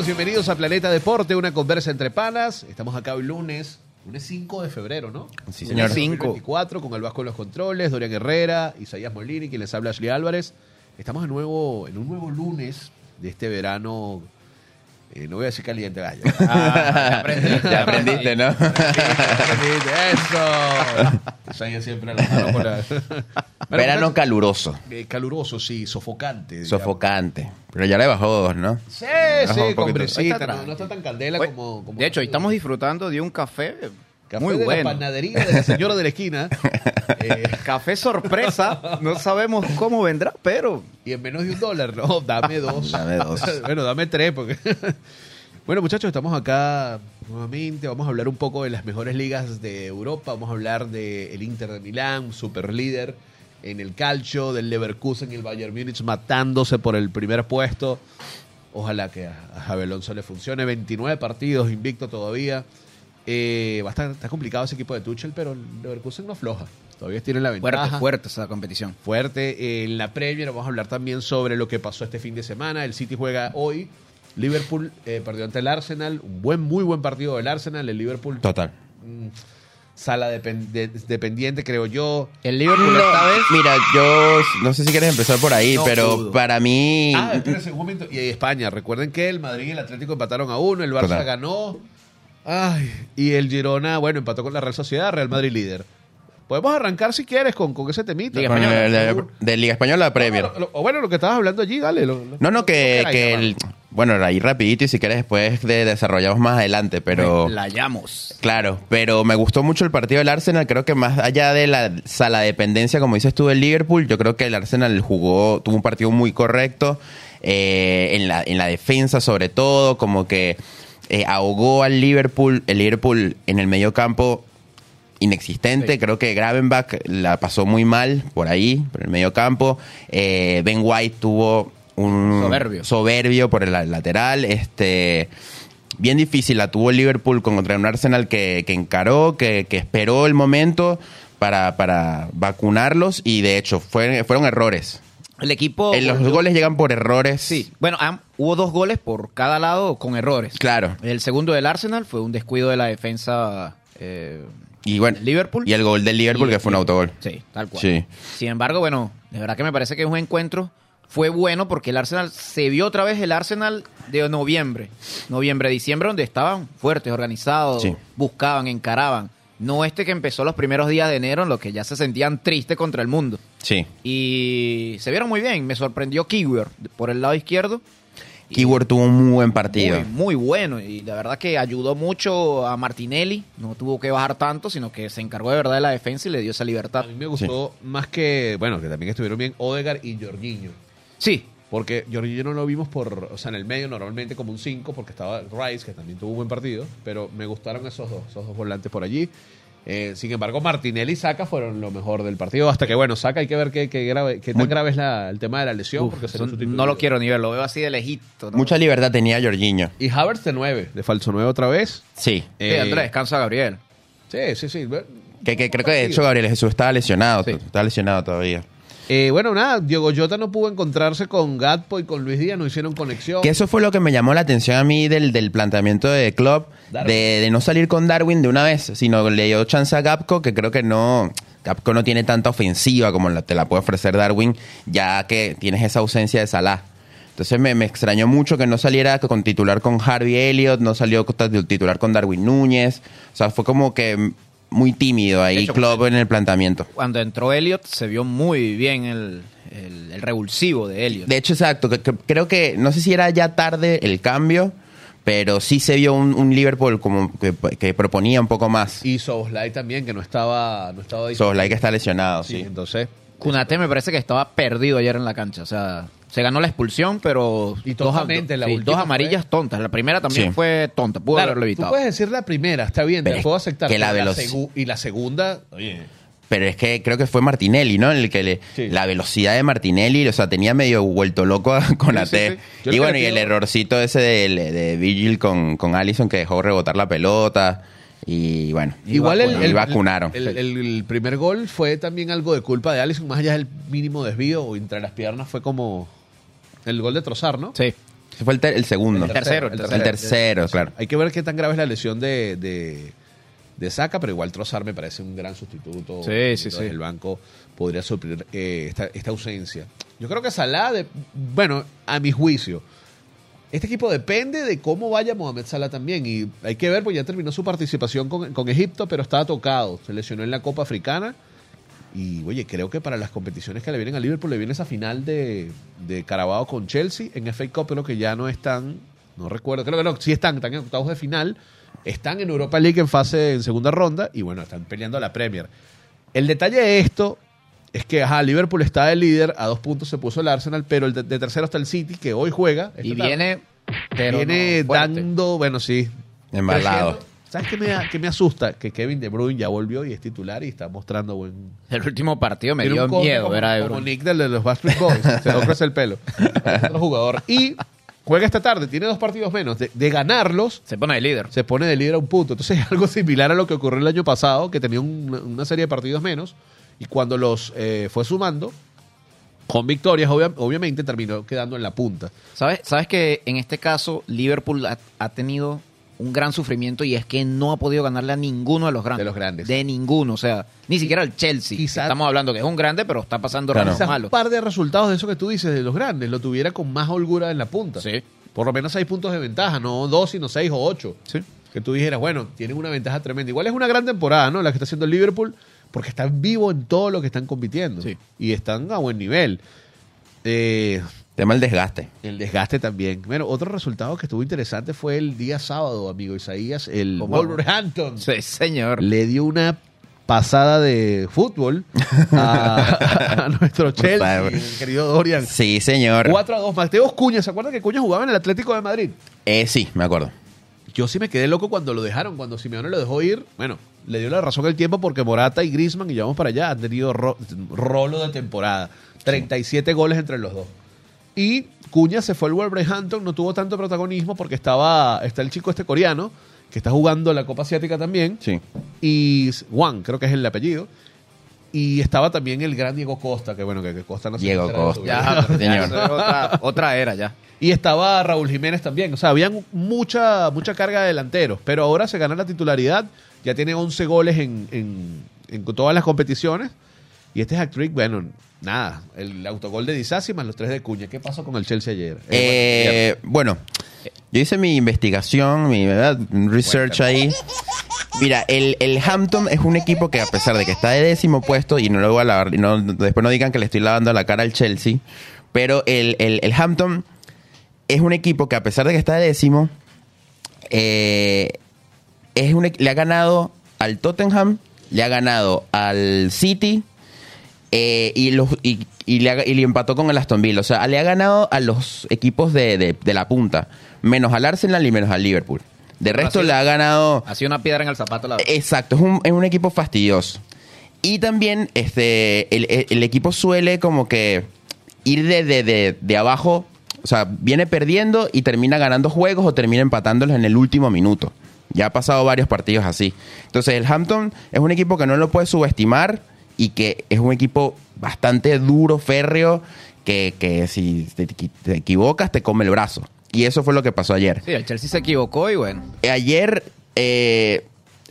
amigos, bienvenidos a Planeta Deporte, una conversa entre panas. Estamos acá hoy lunes, lunes 5 de febrero, ¿no? Sí, Lunes señor. 24 con el Vasco en los controles, Dorian Herrera, Isaías Molini, quien les habla Ashley Álvarez. Estamos de nuevo, en un nuevo lunes de este verano, eh, no voy a decir caliente gallo. Ah, ya aprendiste, ¿no? Eso. Isaías siempre la mano con la- Bueno, Verano caluroso, eh, caluroso, sí, sofocante. digamos. sofocante. Pero ya le bajó dos, ¿no? Sí, Bajó sí, con brisita, no, no está tan candela Oye, como, como- De hecho, hoy estamos disfrutando de un café, Café muy de bueno. la panadería de la señora de la esquina. Eh, Café sorpresa. No sabemos cómo vendrá, pero y en menos de un dólar, no, dame dos. Dame dos. bueno, dame tres, porque. bueno, muchachos, estamos acá nuevamente. Vamos a hablar un poco de las mejores ligas de Europa. Vamos a hablar del Inter de Milán, super líder en el calcio, del Leverkusen y el Bayern Múnich matándose por el primer puesto. Ojalá que a, Javi Alonso le funcione. 29 partidos, invicto todavía. Eh, va a estar, está complicado ese equipo de Tuchel, pero el Leverkusen no afloja. Todavía tiene la ventaja fuerte, fuerte esa competición. fuerte. En la Premier vamos a hablar también sobre lo que pasó este fin de semana. El City juega hoy. Liverpool eh, perdió ante el Arsenal. Un buen, muy buen partido del Arsenal. El Liverpool, Total. Sala depen- de- dependiente, creo yo. El Liverpool No, esta vez Mira, yo no sé si quieres empezar por ahí, No pero pudo. para mí. Ah, espérense un momento. Y España. Recuerden que el Madrid y el Atlético empataron a uno. El Barça Total. ganó. Ay, y el Girona, bueno, empató con la Real Sociedad. Real Madrid líder. Podemos arrancar si quieres con, con ese temita. Liga Española, de Liga Española a Premier. Lo- o bueno, lo que estabas hablando allí, dale. lo- lo- No, no, que, que el. Bueno, ahí rapidito y si quieres después de, desarrollamos más adelante, pero la hallamos. claro, pero me gustó mucho el partido del Arsenal, creo que más allá de la sala dependencia, como dices tú, del Liverpool, yo creo que el Arsenal jugó, tuvo un partido muy correcto, eh, en, la, en la defensa sobre todo, como que eh, ahogó al Liverpool, el Liverpool en el medio campo inexistente. Sí. Creo que Gravenbach la pasó muy mal por ahí, por el medio campo. Eh, ben White tuvo un Soberbio. soberbio por el la- lateral. Este, bien difícil la tuvo Liverpool contra un Arsenal que, que encaró, que, que esperó el momento para, para vacunarlos y de hecho fue- fueron errores. El equipo. Eh, los goles llegan por errores. Sí. Bueno, hubo dos goles por cada lado con errores. Claro. El segundo del Arsenal fue un descuido de la defensa. eh, Y bueno, Liverpool. y el gol del Liverpool Y- que fue un autogol. Sí, tal cual. Sí. Sin embargo, bueno, de verdad que me parece que es un encuentro. Fue bueno porque el Arsenal se vio otra vez el Arsenal de noviembre, noviembre, diciembre, donde estaban fuertes, organizados, Sí. buscaban, encaraban. No este que empezó los primeros días de enero en los que ya se sentían tristes contra el mundo. Sí. Y se vieron muy bien. Me sorprendió Kiwior por el lado izquierdo. Keyword tuvo un muy buen partido. Muy, muy bueno. Y la verdad que ayudó mucho a Martinelli. No tuvo que bajar tanto, sino que se encargó de verdad de la defensa y le dio esa libertad. A mí me gustó más que, bueno, que también estuvieron bien Odegar y Jorginho. Sí, Porque Jorginho no lo vimos por, o sea, en el medio normalmente como un 5, porque estaba Rice, que también tuvo un buen partido, pero me gustaron esos dos, esos dos volantes por allí. Eh, sin embargo, Martinelli y Saca fueron lo mejor del partido, hasta que, bueno, Saca hay que ver qué, qué grave, qué tan grave es la- el tema de la lesión, Uf, porque se no lo quiero ni ver, lo veo así de lejito. ¿no? Mucha libertad tenía Jorginho. Y Havertz de 9, de falso 9 otra vez. Sí. Sí, Eh, Andrés, descansa a Gabriel. Sí, sí, sí. Que, que creo que de hecho Gabriel Jesús estaba lesionado. Sí. Estaba lesionado todavía. Eh, bueno, nada, Diogo Jota no pudo encontrarse con Gatpo y con Luis Díaz, no hicieron conexión. Que eso fue lo que me llamó la atención a mí del, del planteamiento de Klopp, de, de no salir con Darwin de una vez, sino le dio chance a Gapco, que creo que no... Gapco no tiene tanta ofensiva como la- te la puede ofrecer Darwin, ya que tienes esa ausencia de Salah. Entonces me, me extrañó mucho que no saliera con titular con Harvey Elliott, no salió con titular con Darwin Núñez. O sea, fue como que muy tímido ahí hecho, Klopp en el planteamiento. Cuando entró Elliot se vio muy bien el, el, el revulsivo de Elliot. De hecho, exacto. que- que- creo que, no sé si era ya tarde el cambio, pero sí se vio un, un Liverpool como que, que proponía un poco más. Y Soboslai también, que no estaba, no estaba Soboslai que está lesionado, Sí, sí. entonces. Kunate me parece que estaba perdido ayer en la cancha. O sea, se ganó la expulsión, pero. Y dos, la sí, amarillas tontas. La primera también Sí. fue tonta. Pudo Claro, haberlo tú evitado. puedes decir la primera, está bien, Pero te puedo aceptar. que la segu- y la segunda, oye, Pero es que creo que fue Martinelli, ¿no? El que le, Sí. la velocidad de Martinelli, o sea, tenía medio vuelto loco a- con Sí, AT. sí, sí. Yo Y bueno, y el errorcito ese de, de Vigil con, con Allison que dejó rebotar la pelota. Y bueno, Igual el, el- vacunaron. El, el- el primer gol fue también algo de culpa de Allison, más allá del mínimo desvío o entre las piernas, fue como el gol de Trozar, ¿no? Sí. Ese fue el, ter- el segundo. El tercero, el El tercero, claro. Hay que ver qué tan grave es la lesión de, de, de Saka, pero igual Trozar me parece un gran sustituto. Sí, sí, sí. El banco podría suplir eh, esta, esta ausencia. Yo creo que Salah, de, bueno, a mi juicio, este equipo depende de cómo vaya Mohamed Salah también. Y hay que ver, pues ya terminó su participación con, con Egipto, pero estaba tocado. Se lesionó en la Copa Africana. Y oye, creo que para las competiciones que le vienen a Liverpool, le viene esa final de, de Carabao con Chelsea en FA Cup, pero que ya no están, no recuerdo, creo que no, sí están, están en octavos de final, están en Europa League en fase, en segunda ronda, y bueno, están peleando a la Premier. El detalle de esto es que, ajá, Liverpool está de líder, a dos puntos se puso el Arsenal, pero el de, de tercero está el City, que hoy juega. Y tarde. viene. Pero viene no, dando, bueno, sí. Embalado. ¿Sabes qué me, qué me asusta? Que Kevin De Bruyne ya volvió y es titular y está mostrando buen, El último partido me dio miedo como, ver a De como Bruyne. Nick del de los Backstreet Boys. Se le crece el pelo. Es otro jugador. Y juega esta tarde. Tiene dos partidos menos. De, de ganarlos, Se pone de líder. se pone de líder a un punto. Entonces es algo similar a lo que ocurrió el año pasado, que tenía un- una serie de partidos menos. Y cuando los eh, fue sumando, con victorias, obvia- obviamente terminó quedando en la punta. ¿Sabes, ¿Sabes que en este caso Liverpool ha, ha tenido un gran sufrimiento y es que no ha podido ganarle a ninguno de los grandes? De los grandes. De ninguno, o sea, ni siquiera al Chelsea. Quizá- Estamos hablando que es un grande, pero está pasando Claro. Quizás malos. un par de resultados de eso que tú dices de los grandes lo tuviera con más holgura en la punta. Sí. Por lo menos seis puntos de ventaja, no dos, sino seis o ocho. Sí. Que tú dijeras, bueno, tienen una ventaja tremenda. Igual es una gran temporada, ¿no? La que está haciendo el Liverpool, porque están vivos en todo lo que están compitiendo. Sí. Y están a buen nivel. Eh, Tema el desgaste. el desgaste también. Bueno, otro resultado que estuvo interesante fue el día sábado, amigo Isaías. El. Wolverhampton Sí, señor. le dio una pasada de fútbol a, a nuestro Chelsea, querido Dorian. Sí, señor. 4 a 2. Mateos Cuña, ¿se acuerdan que Cuña jugaba en el Atlético de Madrid? Eh, sí, me acuerdo. Yo sí me quedé loco cuando lo dejaron, cuando Simeone lo dejó ir. Bueno, le dio la razón el tiempo porque Morata y Griezmann, y ya vamos para allá, han tenido ro- rolo de temporada. 37 goles entre los dos. Y Cuña se fue al Wolverhampton, no tuvo tanto protagonismo porque estaba está el chico este coreano, que está jugando la Copa Asiática también. Sí. Y Juan, creo que es el apellido. Y estaba también el gran Diego Costa, que bueno, que, que Costa no sé Diego Costa. Ya, Señor. otra, otra era ya. Y estaba Raúl Jiménez también. O sea, habían mucha, mucha carga de delanteros. Pero ahora se gana la titularidad. Ya tiene 11 goles en, en, en todas las competiciones. Y este hat-trick, bueno, nada. El autogol de Disasi más los tres de Cuña. ¿Qué pasó con el Chelsea ayer? Eh, Eh, bueno, yo hice mi investigación, mi ¿verdad? Research ahí. Mira, el, el Hampton es un equipo que a pesar de que está de décimo puesto, y no lo voy a lavar, no, después no digan que le estoy lavando la cara al Chelsea, pero el, el, el Hampton es un equipo que a pesar de que está de décimo, eh, es un, e- le ha ganado al Tottenham, le ha ganado al City, eh, y, los, y, y le, y le empató con el Aston Villa. O sea, le ha ganado a los equipos de, de- de la punta, menos al Arsenal y menos al Liverpool. De resto sido- le ha ganado... Ha sido una piedra en el zapato la verdad. Exacto, es un, es un equipo fastidioso. Y también este, el, el- el equipo suele como que ir de, de, de, de abajo, o sea, viene perdiendo y termina ganando juegos o termina empatándolos en el último minuto. Ya ha pasado varios partidos así. Entonces el Hampton es un equipo que no lo puede subestimar y que es un equipo bastante duro, férreo, que, que si te, te equivocas te come el brazo. Y eso fue lo que pasó ayer. Sí, el Chelsea se equivocó y bueno. Ayer eh,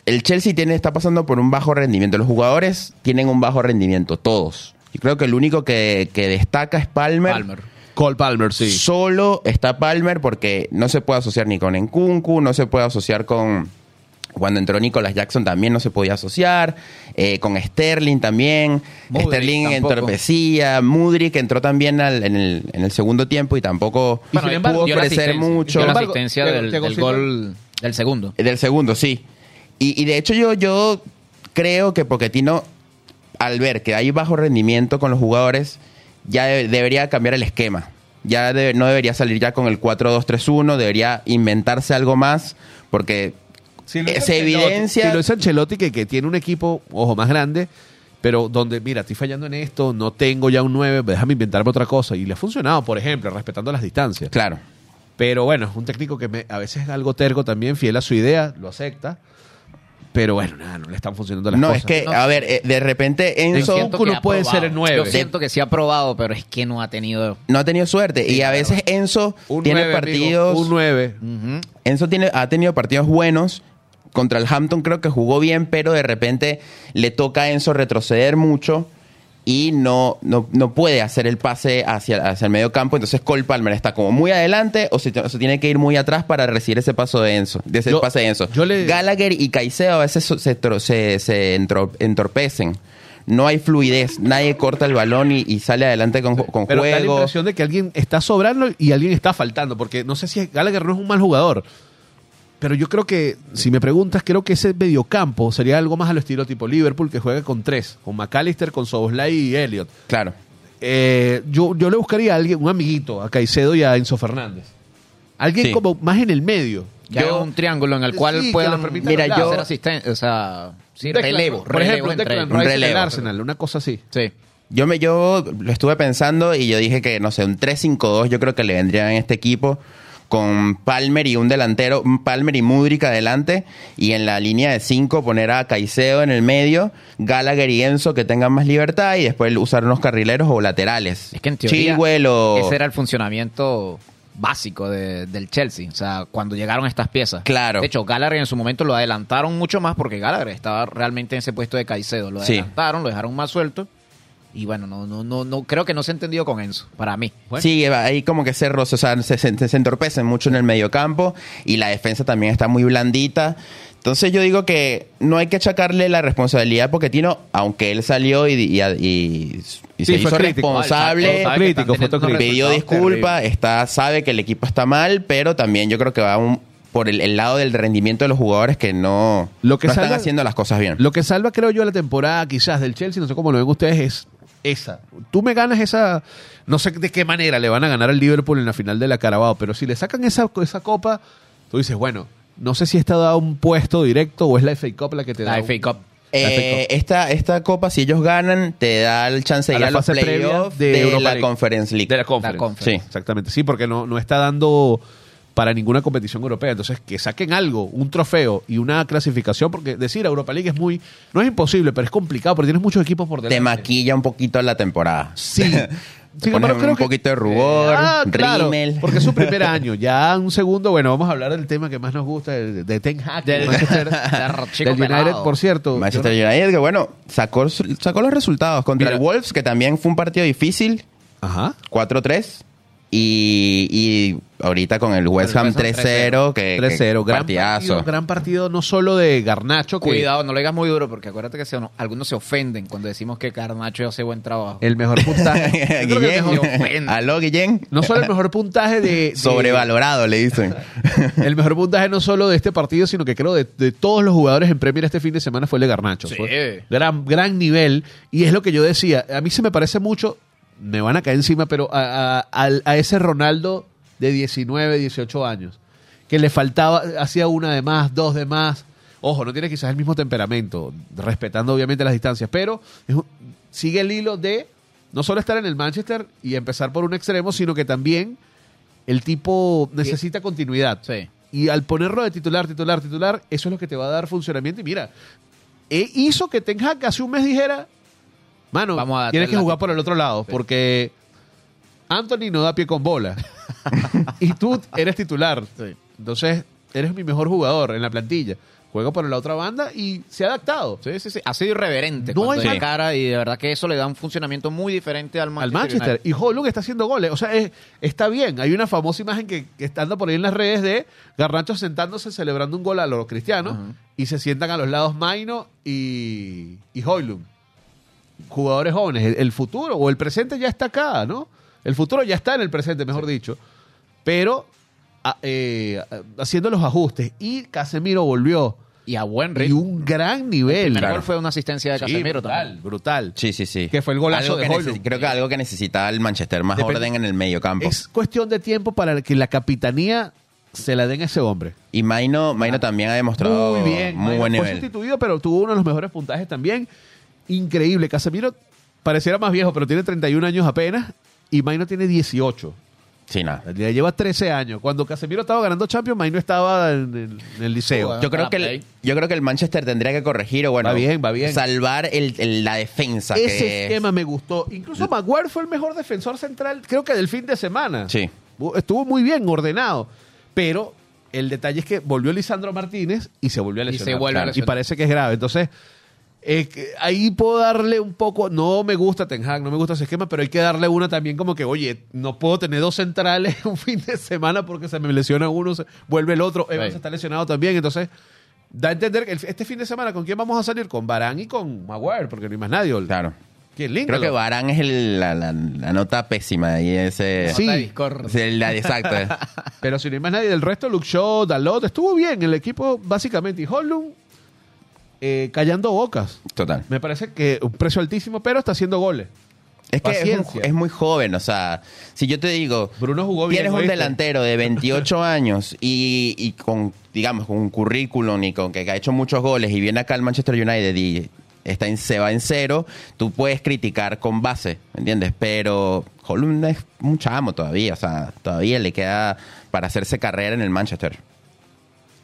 el Chelsea tiene, está pasando por un bajo rendimiento. Los jugadores tienen un bajo rendimiento, todos. Yo creo que el único que, que destaca es Palmer. Palmer. Cole Palmer, sí. Solo está Palmer porque no se puede asociar ni con Nkunku, no se puede asociar con... Cuando entró Nicolas Jackson también no se podía asociar, eh, con Sterling también, Sterling tampoco. entorpecía, Mudryk entró también al- en, el, en el segundo tiempo y tampoco embargo, pudo ofrecer mucho. La asistencia del, gol del segundo. Del segundo, sí. Y, y de hecho yo, yo creo que Pochettino, al ver que hay bajo rendimiento con los jugadores, ya de- debería cambiar el esquema. Ya de- no debería salir ya con el 4-2-3-1, debería inventarse algo más, porque Si se Ancelotti- evidencia. Si lo hizo Ancelotti, que, que tiene un equipo, ojo, más grande, pero donde, mira, estoy fallando en esto, no tengo ya un 9, déjame inventarme otra cosa. Y le ha funcionado, por ejemplo, respetando las distancias. claro, Pero bueno, es un técnico que me- a veces es algo terco también, fiel a su idea, lo acepta. Pero bueno, nada, no le están funcionando las no, cosas. es que, No a ver, eh, de repente Enzo no puede probado. ser el nueve. Yo siento que sí ha probado, pero es que no ha tenido. no ha tenido suerte. y a veces Enzo un tiene 9, amigo, partidos... un 9. Ujú. Enzo tiene, ha tenido partidos buenos. Contra el Hampton creo que jugó bien, pero de repente le toca a Enzo retroceder mucho y no, no, no puede hacer el pase hacia, hacia el medio campo. Entonces Cole Palmer está como muy adelante o se, o se tiene que ir muy atrás para recibir ese paso de Enzo, de ese Yo- pase de Enzo. yo le- Gallagher y Caicedo a veces se, se, se entorpecen. No hay fluidez, nadie corta el balón y, y sale adelante con, con Pero da la juego. impresión de que alguien está sobrando y alguien está faltando, porque no sé si Gallagher no es un mal jugador. Pero yo creo que, si me preguntas, creo que ese mediocampo sería algo más al estilo tipo Liverpool, que juega con tres, con McAllister, con Soboslai y Elliot. Claro. Eh, yo, yo le buscaría a alguien, un amiguito, a Caicedo y a Enzo Fernández. Alguien Sí. como más en el medio. Que haga Yo- un triángulo en el cual Sí, puedan Mira, yo- hacer asistencia, o sea, sí, Declan- relevo, Por relevo ejemplo, entre. Un Rice en el relevo. Arsenal, una cosa así. Sí. Yo me yo lo estuve pensando y yo dije que no sé, un 3-5-2 yo creo que le vendría en este equipo con Palmer y un delantero, Palmer y Mudrik adelante y en la línea de 5 poner a Caicedo en el medio, Gallagher y Enzo que tengan más libertad y después usar unos carrileros o laterales. Es que en teoría o ese era el funcionamiento básico de- del Chelsea, o sea, cuando llegaron estas piezas. Claro. De hecho, Gallagher en su momento lo adelantaron mucho más porque Gallagher estaba realmente en ese puesto de Caicedo. Lo Sí. adelantaron, lo dejaron más suelto. Y bueno, no, no, no, no, creo que no se ha entendido con Enzo, para mí. Sí, ahí como que se o sea, se, se, se entorpecen mucho en el mediocampo y la defensa también está muy blandita. Entonces yo digo que no hay que achacarle la responsabilidad a Pochettino, aunque él salió y, y- y- y se Sí, hizo crítico. responsable, Crítico, pidió disculpas, está, sabe que el equipo está mal, pero también yo creo que va un- por el, el lado del rendimiento de los jugadores que no, Lo que no están haciendo las cosas bien. Lo que salva, creo yo, la temporada quizás del Chelsea, no sé cómo lo ven ustedes, es esa. Tú me ganas esa, no sé de qué manera le van a ganar al Liverpool en la final de la Carabao, pero si le sacan esa, esa copa, tú dices, bueno, no sé si está dado un puesto directo o es la FA Cup la que te da. La un- FA Cup. Eh, La FA Cup. esta, esta copa, si ellos ganan, te da el chance de A ir la a los playoffs de de, la League. Conference League. De la Conference. La Conference. Sí. Exactamente, sí, porque no, no está dando para ninguna competición europea. Entonces, que saquen algo, un trofeo y una clasificación, porque decir Europa League es muy, no es imposible, pero es complicado, porque tienes muchos equipos por delante. te maquilla un poquito la temporada. Sí. Sin embargo, creo un que- poquito de rubor, Ah, claro, rímel. porque es su primer año. Ya un segundo, bueno, vamos a hablar del tema que más nos gusta, de, de Ten Hag, Del- Manchester- del United, pelado. por cierto. Manchester Yo United, que bueno, sacó, sacó los resultados contra Mira. el Wolves, que también fue un partido difícil, Ajá. 4-3. Y, y ahorita con el West Ham West Ham 3-0, que, que 3-0, gran partidazo. partido, gran partido no solo de Garnacho, que Cuidado, no lo digas muy duro porque acuérdate que se- no- algunos se ofenden cuando decimos que Carnacho hace buen trabajo. el mejor puntaje. Guillén, mejor- aló Guillén, no solo el mejor puntaje de, de- sobrevalorado le dicen. El mejor puntaje no solo de este partido, sino que creo de, de todos los jugadores en Premier este fin de semana fue el de Garnacho. Sí. Fue gran, gran nivel. Y es lo que yo decía. A mí se me parece mucho, me van a caer encima, pero a, a- a ese Ronaldo de 19, 18 años. Que le faltaba, hacía una de más, dos de más. Ojo, no tiene quizás el mismo temperamento, respetando obviamente las distancias, pero es un- sigue el hilo de no solo estar en el Manchester y empezar por un extremo, sino que también el tipo necesita continuidad. Sí. Y al ponerlo de titular, titular, titular, eso es lo que te va a dar funcionamiento. Y mira, e hizo que Ten Hag hace un mes dijera, Mano, Vamos a darte tienes que jugar por el otro lado, Sí. porque Anthony no da pie con bola. y tú eres titular. Sí. Entonces, eres mi mejor jugador en la plantilla. Juega por la otra banda y se ha adaptado. Sí, sí, sí. Ha sido irreverente No hay man- cara y de verdad que eso le da un funcionamiento muy diferente al al Manchester. Manchester. Y Holland está haciendo goles. O sea, es- está bien. Hay una famosa imagen que, que está andando por ahí en las redes de Garnacho sentándose celebrando un gol a los cristianos y se sientan a los lados Maino y, y Hoylund. Jugadores jóvenes. El, el futuro o el presente ya está acá, ¿no? El futuro ya está en el presente, mejor dicho. Pero a- eh, haciendo los ajustes. Y Casemiro volvió. Y a buen Y ritmo. un gran nivel. El gol fue una asistencia de Sí, Casemiro brutal, también. brutal. Sí, sí, sí. Que fue el golazo Algo de que Højlund. necesi- Creo que algo que necesitaba el Manchester, más Depende- orden en el medio campo. Es cuestión de tiempo para que la capitanía se la den a ese hombre. Y Maino, Maino también ha demostrado Muy bien. muy Maino buen fue nivel. sustituido, pero tuvo uno de los mejores puntajes también. Increíble. Casemiro pareciera más viejo, pero tiene 31 años apenas. Y Maino tiene 18. Sí, nada. Le lleva 13 años. Cuando Casemiro estaba ganando Champions, Maino estaba en el, en el liceo. Yo creo, Ah, que el, yo creo que el Manchester tendría que corregir o bueno, Va bien, va bien. salvar el, el- la defensa. Ese que es- esquema me gustó. Incluso Maguire fue el mejor defensor central, creo que del fin de semana. Sí. Estuvo muy bien ordenado. Pero el detalle es que volvió Lisandro Martínez y se volvió a Y se lesionar. vuelve a Y parece que es grave. Entonces, eh, ahí puedo darle un poco. No me gusta Ten Hag, no me gusta ese esquema, pero hay que darle una también como que, oye, no puedo tener dos centrales un fin de semana porque se me lesiona uno, se vuelve el otro. Evans está lesionado también. Entonces, da a entender que el- este fin de semana, ¿con quién vamos a salir? Con Barán y con Maguire, porque no hay más nadie. Claro. Creo que Barán es el- la, la- la nota pésima ahí ese. Sí. La- exacto. Pero si no hay más nadie del resto, Luke Shaw, Dalot, estuvo bien el equipo básicamente. Y Hollum eh, callando bocas. Total. Me parece que un precio altísimo, pero está haciendo goles. Es que es, un- Paciencia. es muy joven, o sea, si yo te digo, Bruno jugó bien. tienes un ¿oíste? delantero de 28 años y, y con, digamos, con un currículum y con que ha hecho muchos goles y viene acá al Manchester United y está en, se va en cero, tú puedes criticar con base, ¿me entiendes? Pero Holland es un chamo todavía, o sea, todavía le queda para hacerse carrera en el Manchester.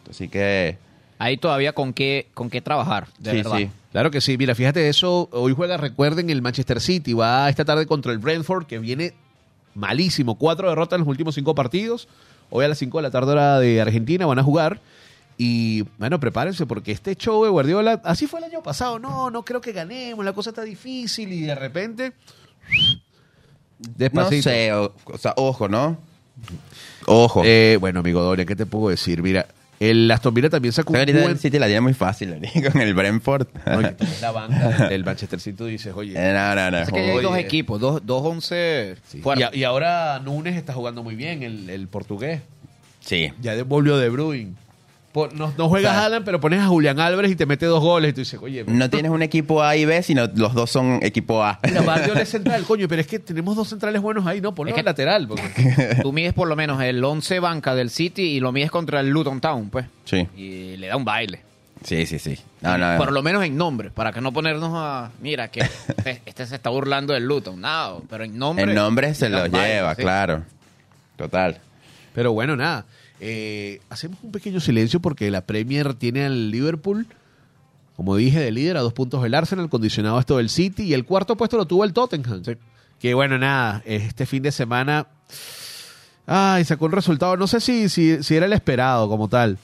Así que, Ahí todavía con qué, con qué trabajar, de sí, verdad. sí. Claro que sí. Mira, fíjate eso. Hoy juega, recuerden, el Manchester City. Va esta tarde contra el Brentford, que viene malísimo. Cuatro derrotas en los últimos cinco partidos. Hoy a las 5 de la tarde hora de Argentina van a jugar. Y bueno, prepárense porque este show de Guardiola, así fue el año pasado. No, no creo que ganemos, la cosa está difícil y de repente... No Despacito. sé, o, o sea, ojo, ¿no? Ojo. Eh, bueno, amigo Doria, ¿qué te puedo decir? Mira, el Aston Villa también sacó un buen... el City la tiene muy fácil con el Brentford. Oye, ves la banca del- Manchester City tú dices, oye... Eh, no, no, no. Es que hay dos equipos, dos, dos once Sí. Y, ahora Núñez está jugando muy bien, el, el portugués. Sí. Ya de- volvió de Bruyne. No, no juegas O sea, Alan, pero pones a Julián Álvarez y te mete dos goles. Y tú dices, oye, No tienes un equipo A y B, sino los dos son equipo A. mira, Guardiola es central, coño, pero es que tenemos dos centrales buenos ahí, no, ponlo Es que- en lateral. porque- Tú mides por lo menos el 11 banca del City y lo mides contra el Luton Town, pues. Sí, Y le da un baile. sí, sí, sí. No, no, Por lo menos en nombre, para que no ponernos a. Mira, que este, este se está burlando del Luton. No, pero en nombre. El nombre se lo baile, lleva, sí. claro. Total. Pero bueno, nada. Eh, hacemos un pequeño silencio porque la Premier tiene al Liverpool, como dije, de líder a dos puntos del Arsenal, condicionado a esto del City, y el cuarto puesto lo tuvo el Tottenham. Que bueno, nada, este fin de semana. Ay, sacó un resultado, no sé si, si, si era el esperado como tal.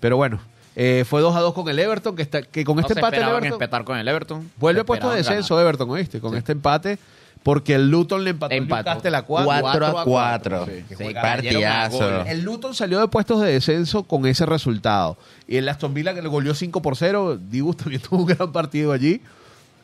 Pero bueno, eh, fue 2 a 2 con el Everton, que, está, que con No este empate el Everton con el Everton. vuelve puesto de descenso ganar. Everton, ¿oíste? Con Sí. este empate, porque el Luton le empató Empató. Newcastle a 4. 4 a 4. Sí, que Sí, juega- cayeron a partidazo. El Luton salió de puestos de descenso con ese resultado. Y el Aston Villa que le goleó 5 por 0. Dibu también tuvo un gran partido allí.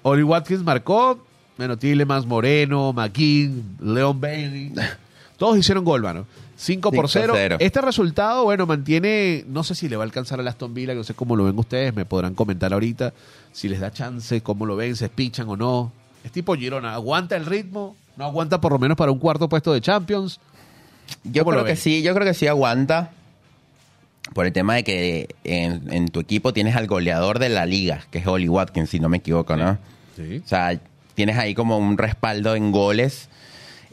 Oli Watkins marcó. Bueno, Tillemans, Moreno, McKean, Leon Bailey. Todos hicieron gol, mano. 5 por 0. 5-0. Este resultado, bueno, mantiene. No sé si le va a alcanzar al Aston Villa, que no sé cómo lo ven ustedes. Me podrán comentar ahorita si les da chance, cómo lo ven, se pichan o no. Es tipo Girona. ¿Aguanta el ritmo? ¿No aguanta por lo menos para un cuarto puesto de Champions? Yo ¿Cómo lo creo que sí, yo creo que sí aguanta. Por el tema de que en, en tu equipo tienes al goleador de la liga, que es Oli Watkins, si no me equivoco, ¿no? Sí. O sea, tienes ahí como un respaldo en goles.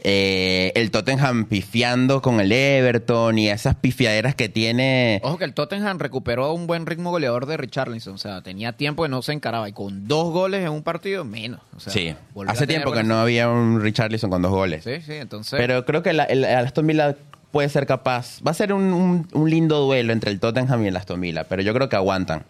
Eh, el Tottenham pifiando con el Everton y esas pifiaderas que tiene. Ojo que el Tottenham recuperó un buen ritmo goleador de Richarlison. O sea, tenía tiempo que no se encaraba. Y con dos goles en un partido, menos. O sea, sí, hace tiempo que no había un Richarlison con dos goles. Sí, sí, entonces. Pero creo que la- el, el Aston Villa puede ser capaz. Va a ser un, un- un lindo duelo entre el Tottenham y el Aston Villa, pero yo creo que aguantan.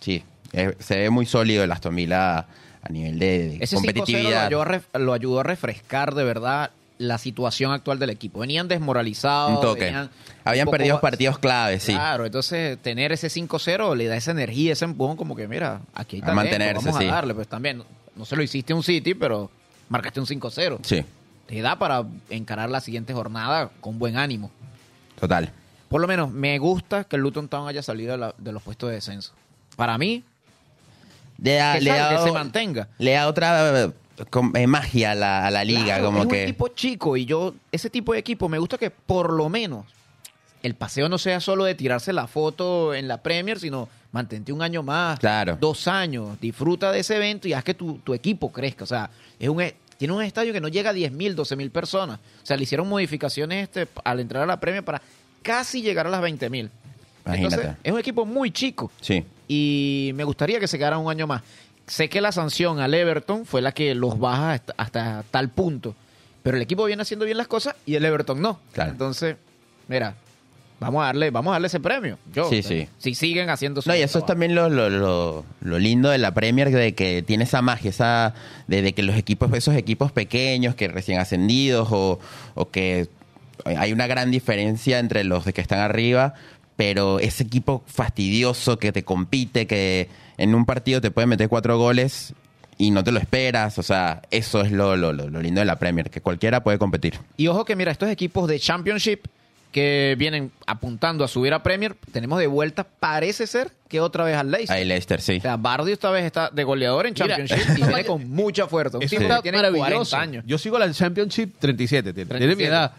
Sí, eh, se ve muy sólido el Aston Villa a nivel de, Ese 5-0 lo competitividad. ayudó, a lo ayudó a refrescar de verdad la situación actual del equipo. Venían desmoralizados. Toque. venían Habían poco- perdido partidos claves, sí. Claro, entonces tener ese 5-0 le da esa energía, ese empujón, como que mira, aquí hay A talento, mantenerse, vamos sí. a darle. Pues también, no, se lo hiciste un City, pero marcaste un 5-0. Sí, Te da para encarar la siguiente jornada con buen ánimo. total. Por lo menos me gusta que el Luton Town haya salido de, la- de los puestos de descenso. Para mí, Le da, que, le salga, da- que se mantenga. le da otra eh, eh, magia a la, a la liga, Claro, como es que... un equipo chico y yo, ese tipo de equipo, me gusta que por lo menos el paseo no sea solo de tirarse la foto en la Premier, sino mantente un año más, Claro. dos años, disfruta de ese evento y haz que tu, tu equipo crezca. O sea, es un, e- tiene un estadio que no llega a 10 mil, 12 mil personas. O sea, le hicieron modificaciones este, al entrar a la Premier para casi llegar a las 20 mil. Imagínate. Entonces, es un equipo muy chico Sí, y me gustaría que se quedara un año más. Sé que la sanción al Everton fue la que los baja hasta, hasta tal punto, pero el equipo viene haciendo bien las cosas y el Everton no. Claro. Entonces, mira, vamos a darle, vamos a darle ese premio. Yo, Sí, sí. Si siguen haciendo su No, y eso es también lo, lo, lo- lo lindo de la Premier, de que tiene esa magia, esa de, de que los equipos, esos equipos pequeños que recién ascendidos o, o que hay una gran diferencia entre los de que están arriba, pero ese equipo fastidioso que te compite, que en un partido te puede meter cuatro goles y no te lo esperas, o sea, eso es lo, lo, lo, lindo de la Premier, que cualquiera puede competir. Y ojo que mira, estos equipos de Championship que vienen apuntando a subir a Premier, tenemos de vuelta, parece ser que otra vez al Leicester. Ahí Leicester, sí. O sea, Bardi esta vez está de goleador en Mira, Championship y viene con mucha fuerza. Un tipo que tiene maravilloso. 40 años. Yo sigo la Championship 37, tiene, tiene mi 37. edad.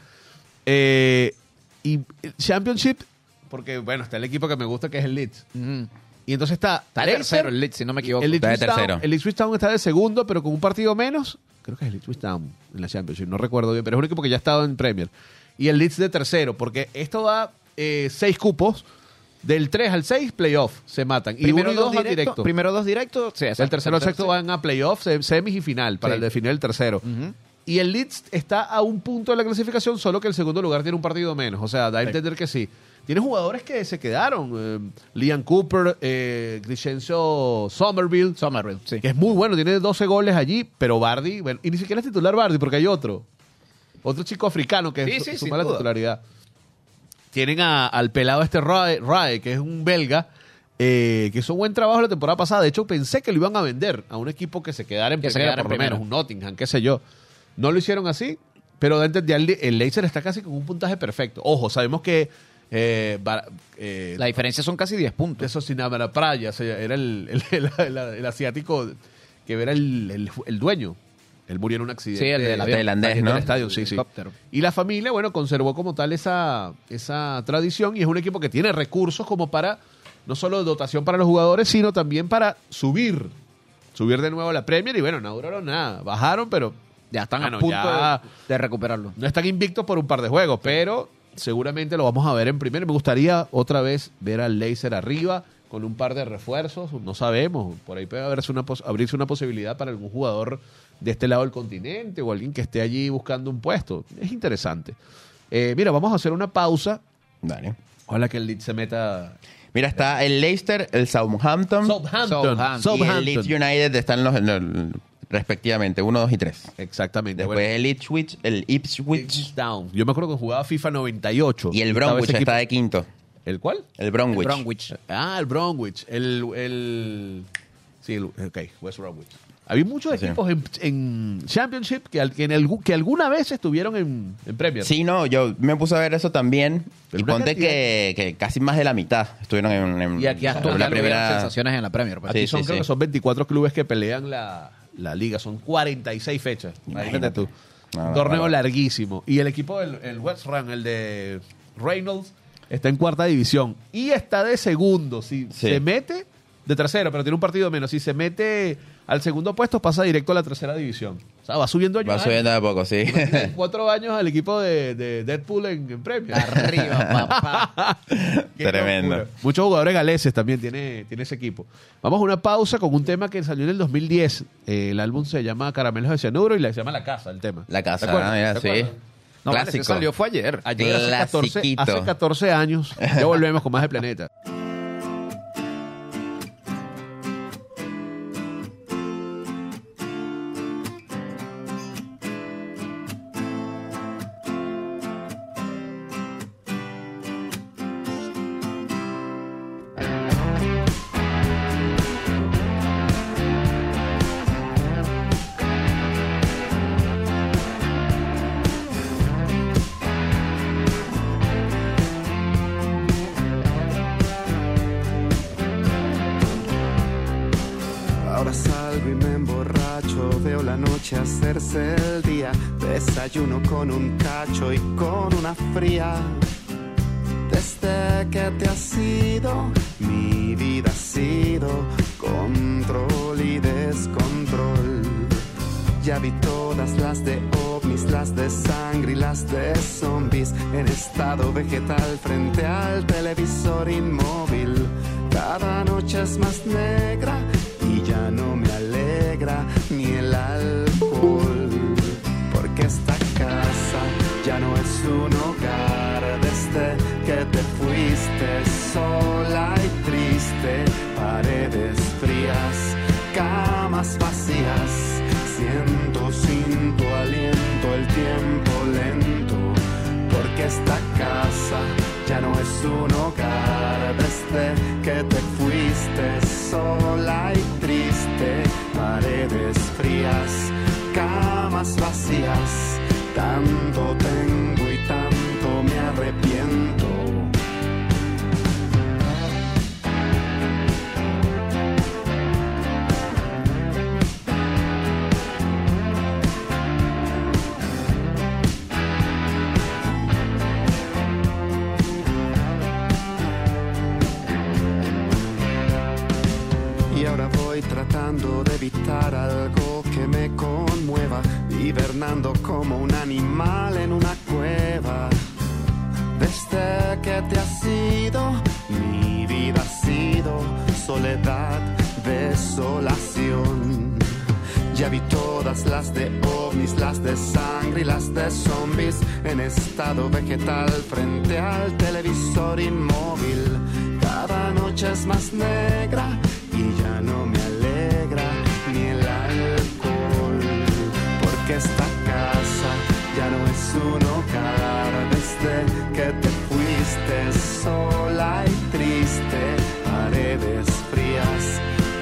Eh, y Championship, porque bueno, está el equipo que me gusta que es el Leeds. Y entonces está Está de Leicester, tercero el Leeds, si no me equivoco. El Está de Town- tercero. el Ipswich Town está de segundo, pero con un partido menos. Creo que es el Ipswich Town en la Championship, no recuerdo bien, pero es un equipo que ya ha estado en Premier. Y el Leeds de tercero, porque esto da eh, seis cupos. Del 3 al 6, playoff, se matan. Y uno y dos van directo. Primero dos directos. Sí, el tercero al sexto van a playoff, sem- semis y final, para Sí. el definir el tercero. Y el Leeds está a un punto de la clasificación, solo que el segundo lugar tiene un partido menos. O sea, da a entender que sí. Tiene jugadores que se quedaron. eh, Liam Cooper, eh, Crescencio Somerville, Somerville, sí. que es muy bueno, tiene 12 goles allí, pero Bardi, bueno, y ni siquiera es titular Bardi, porque hay otro. Otro chico africano que Sí, su- sí, suma la duda. titularidad. Tienen a- al pelado este Rae, Rae, que es un belga, eh, que hizo buen trabajo la temporada pasada. De hecho, pensé que lo iban a vender a un equipo que se quedara en Que se primera, quedara en por lo primera. menos, un Nottingham, qué sé yo. No lo hicieron así, pero de entender, el, el Leicester está casi con un puntaje perfecto. Ojo, sabemos que eh, Bar- eh, La diferencia son casi 10 puntos. eso sin la Praya, o sea, era el, el- el- el- el asiático que era el, el- el dueño. Él murió en un accidente. Sí, el del avión. Tailandés, en el ¿no? estadio, sí, El sí. Y la familia, bueno, conservó como tal esa, esa tradición y es un equipo que tiene recursos como para, no solo dotación para los jugadores, sino también para subir. Subir de nuevo a la Premier y bueno, no duraron nada. Bajaron, pero Ya están Bueno, a punto ya- de, de recuperarlo. no están invictos por un par de juegos, pero seguramente lo vamos a ver en primero. Me gustaría otra vez ver al Laser arriba con un par de refuerzos. No sabemos. Por ahí puede haberse una abrirse una posibilidad para algún jugador de este lado del continente o alguien que esté allí buscando un puesto. Es interesante. Eh, mira, vamos a hacer una pausa. Dale. Ojalá que el Leeds se meta. Mira, está el Leicester, el Southampton, Southampton. Southampton. y el Leeds United están los, los- respectivamente, 1, 2 y 3. Exactamente. Después Bueno, el Ipswich, el Ipswich Town. Yo me acuerdo que jugaba FIFA 98. y el Bromwich equipo- está de quinto. ¿El cuál? El Bromwich. Bromwich. Ah, el Bromwich. El, el... Sí, el, ok, West Bromwich. Había muchos Sí. equipos en, en Championship que, al- que, en algu- que alguna vez estuvieron en, en Premier. Sí, no, yo me puse a ver eso también. Pero y ponte que, que casi más de la mitad estuvieron en, en- Y aquí en actualmente la primera. sensaciones en la Premier. pues. Aquí Sí, son, sí, creo sí. que son 24 clubes que pelean la, la liga. Son 46 fechas. Imagínate tú. Torneo larguísimo. Y el equipo del el West Ham, el de Reynolds, está en cuarta división. Y está de segundo. Si Sí. se mete, de tercero, pero tiene un partido menos. Si se mete al segundo puesto pasa directo a la tercera división. O sea, va subiendo año Va subiendo de a poco, sí. Tiene Cuatro años al equipo de, de Deadpool en, en premio. Arriba, papá. Tremendo. locura. Muchos jugadores galeses también tiene, tiene ese equipo. Vamos a una pausa con un tema que salió en el 2010. Eh, el álbum se llama Caramelos de Cianuro y le se llama La Casa, el tema. La casa, ¿Te acuerdas? ah, mira, ¿Te sí. No, Clásico. salió fue ayer. Ayer, hace 14, Clasiquito. hace 14 años. Ya volvemos con más de Planeta. Desde que te has ido, mi vida ha sido control y descontrol. Ya vi todas las de ovnis, las de sangre y las de zombies en estado vegetal frente al televisor inmóvil. Cada noche es más negra y ya no me alegra vacías. Siento sin tu aliento el tiempo lento. Porque esta casa ya no es un hogar desde que te fuiste sola y triste. Paredes frías, camas vacías. Tanto tengo y tanto me arrepiento. Hibernando como un animal en una cueva. Desde que te has ido, mi vida ha sido soledad, desolación. Ya vi todas las de ovnis, las de sangre y las de zombies en estado vegetal frente al televisor inmóvil. Cada noche es más negra y ya no me Esta casa ya no es un hogar desde que te fuiste sola y triste. Paredes frías,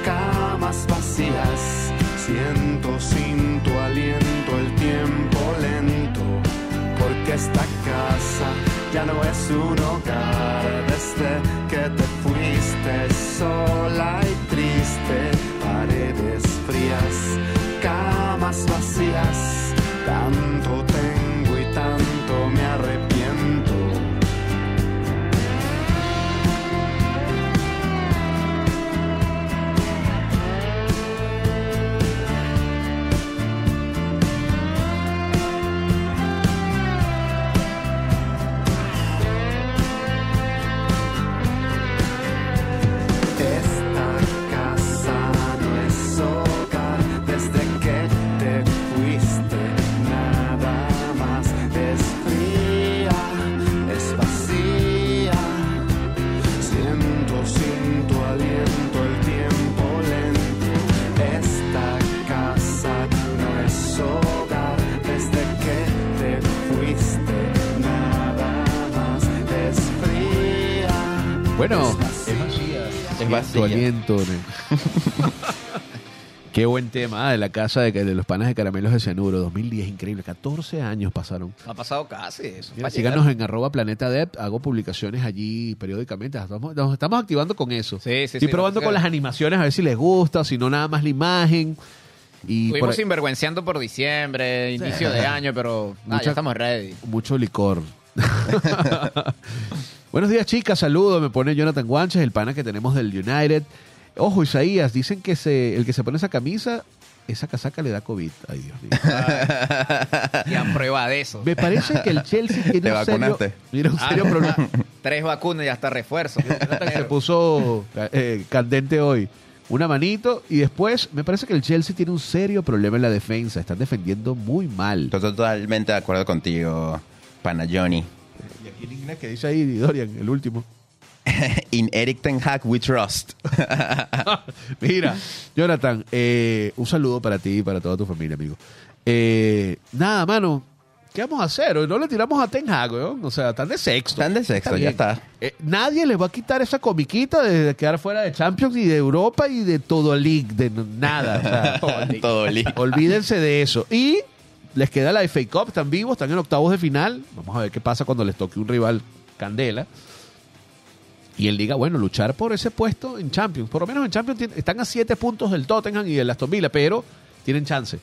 camas vacías. Siento sin tu aliento el tiempo lento. Porque esta casa ya no es un hogar desde Bueno, es vacía. Tu aliento. ne. Qué buen tema ah, de la casa de, de los panas de caramelos de cianuro, 2010, increíble. 14 años pasaron. Ha pasado casi eso. Mira, síganos en arroba planeta Dep, hago publicaciones allí periódicamente. Estamos, nos estamos activando con eso. Sí, sí, Estoy sí, probando no, con las animaciones a ver si les gusta, si no nada más la imagen. Y por Estuvimos ahí- sinvergüenciando por diciembre, inicio de año, pero ah, Mucha- ya estamos ready. mucho licor. Buenos días, chicas. Saludos. Me pone Jonathan Guanches, el pana que tenemos del United. Ojo, Isaías, dicen que se, el que se pone esa camisa, esa casaca le da COVID. Ay, Dios mío. Ya prueba de eso. Me parece que el Chelsea tiene ¿Te un serio, vacunaste? mira, un serio problema. Tres vacunas y hasta refuerzo. se puso eh, candente hoy. Una manito y después me parece que el Chelsea tiene un serio problema en la defensa. Están defendiendo muy mal. Estoy totalmente de acuerdo contigo, pana Johnny. En inglés que dice ahí Dorian, el último. In Eric Ten Hag we trust. Mira, Jonathan, eh, un saludo para ti y para toda tu familia, amigo. Eh, nada, mano. ¿Qué vamos a hacer? Hoy no le tiramos a Ten Hag, weón. O sea, están de sexto. Están de sexto, ya está. Eh, nadie les va a quitar esa comiquita de quedar fuera de Champions y de Europa y de todo League, de nada. o sea, Todo listo. olvídense de eso. Y les queda la FA Cup, están vivos, están en octavos de final. Vamos a ver qué pasa cuando les toque un rival candela. Y en Liga, bueno, luchar por ese puesto en Champions. Por lo menos en Champions están a siete puntos del Tottenham y del Aston Villa, pero tienen chance.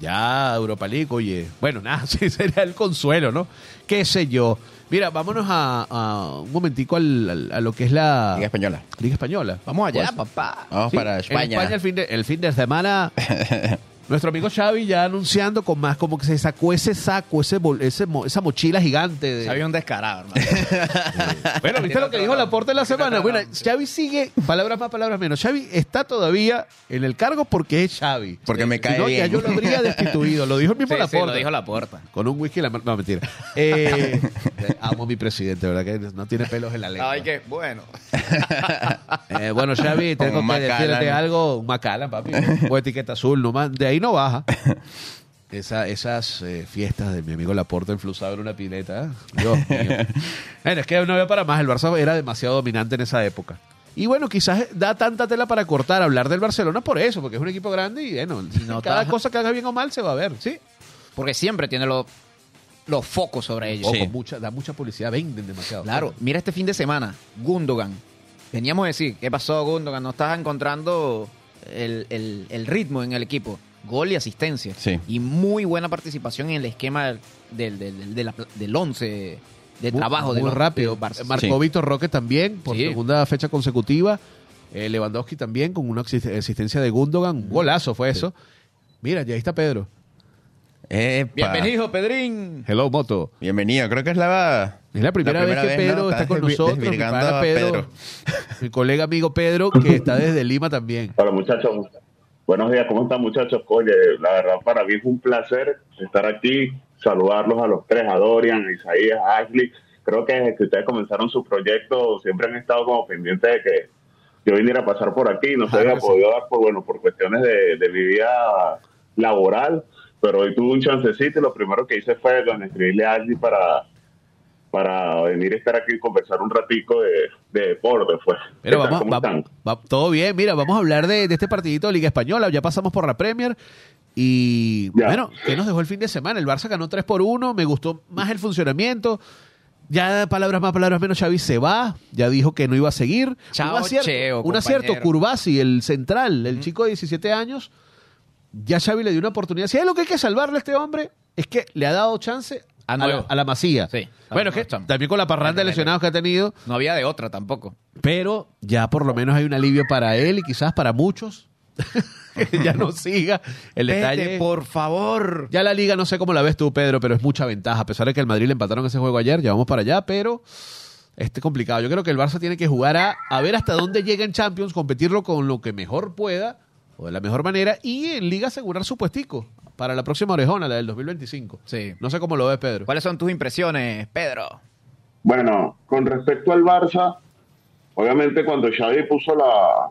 Ya, Europa League, oye. Bueno, nada, sí, sería el consuelo, ¿no? Qué sé yo. Mira, vámonos a, a un momentico al- al- a lo que es la Liga Española. Liga Española. Vamos allá, Pues, papá. Vamos Sí, para En España. España el fin de, el fin de semana. nuestro amigo Xavi ya anunciando con más, como que se sacó ese saco, ese, bol- ese mo- esa mochila gigante. De, Había un descarado, hermano. bueno, ¿viste lo que dijo Laporte en la semana? Bueno, Xavi sigue, palabras más, palabras menos. Xavi está todavía en el cargo porque es Xavi. Porque me Si cae no, Ya bien. yo lo habría destituido. Lo dijo el mismo Sí, sí, Laporte. lo dijo la puerta. Con un whisky en la mano. No, mentira. Eh, amo a mi presidente, ¿verdad? Que no tiene pelos en la lengua. Ay, que bueno. Eh, bueno, Xavi, tengo que Macallan. decirte algo. Un Macallan, papi. O etiqueta azul, nomás. De ahí no baja. Esa, esas eh, fiestas de mi amigo Laporte enflusado en una pileta. ¿eh? Dios mío. Bueno, es que no había para más. El Barça era demasiado dominante en esa época. Y bueno, quizás da tanta tela para cortar hablar del Barcelona por eso, porque es un equipo grande y bueno, no cada cosa que haga bien o mal se va a ver. Sí. Porque siempre tiene los, los focos sobre ellos. Ojo, mucha, da mucha publicidad, venden demasiado. Claro, mira este fin de semana, Gundogan. Veníamos a decir, ¿qué pasó Gundogan? No estás encontrando el, el- el ritmo en el equipo. Gol y asistencia. Sí. Y muy buena participación en el esquema del, del, del, de del once de Muy- trabajo muy de los- rápido. Barça. Marcó Sí. Víctor Roque también por Sí. segunda fecha consecutiva. Eh, Lewandowski también con una asistencia de Gundogan. Un golazo fue eso. Mira, ya ahí está Pedro. Epa. Bienvenido, Pedrín. Hello, Moto. Bienvenido. Creo que es la, Es la primera, vez que Pedro ¿no? está con nosotros. Mi Pedro, mi colega amigo Pedro, que está desde Lima también. Hola muchachos, buenos días, ¿cómo están muchachos? Oye, la verdad para mí es un placer estar aquí, saludarlos a los tres, a Dorian, a Isaías, a Ashley. Creo que desde que ustedes comenzaron su proyecto siempre han estado como pendientes de que yo viniera a pasar por aquí, no se había podido dar por, bueno, por cuestiones de, de mi vida laboral, pero hoy tuve un chancecito y lo primero que hice fue bueno, escribirle a Ashley para para venir a estar aquí y conversar un ratico de, de deporte, pues. Pero ¿Qué tal? vamos, ¿Cómo vamos- están? va- todo bien. Mira, vamos a hablar de, de este partidito de Liga Española. Ya pasamos por la Premier. Y Ya. bueno, ¿qué nos dejó el fin de semana? El Barça ganó 3 por 1. Me gustó más el funcionamiento. Ya palabras más, palabras menos, Xavi se va. Ya dijo que no iba a seguir. Chao, un acierto, Cheo, un acierto. compañero. Curvasi, el central, el chico de 17 años. Ya Xavi le dio una oportunidad. Si hay algo que hay que salvarle a este hombre, es que le ha dado chance A a, la, nuevo. a la masía. Sí, Bueno, los que también con la parranda de lesionados que ha tenido. No había de otra tampoco. Pero ya por lo menos hay un alivio para él y quizás para muchos. que ya no siga. El detalle. Por favor. Ya la liga no sé cómo la ves tú, Pedro, pero es mucha ventaja. A pesar de que el Madrid le empataron ese juego ayer, ya vamos para allá, pero este complicado. Yo creo que el Barça tiene que jugar a, a ver hasta dónde llega en Champions, competirlo con lo que mejor pueda o de la mejor manera y en liga asegurar su puestico para la próxima orejona, la del 2025. Sí. No sé cómo lo ves, Pedro. ¿Cuáles son tus impresiones, Pedro? Bueno, con respecto al Barça, obviamente cuando Xavi puso la,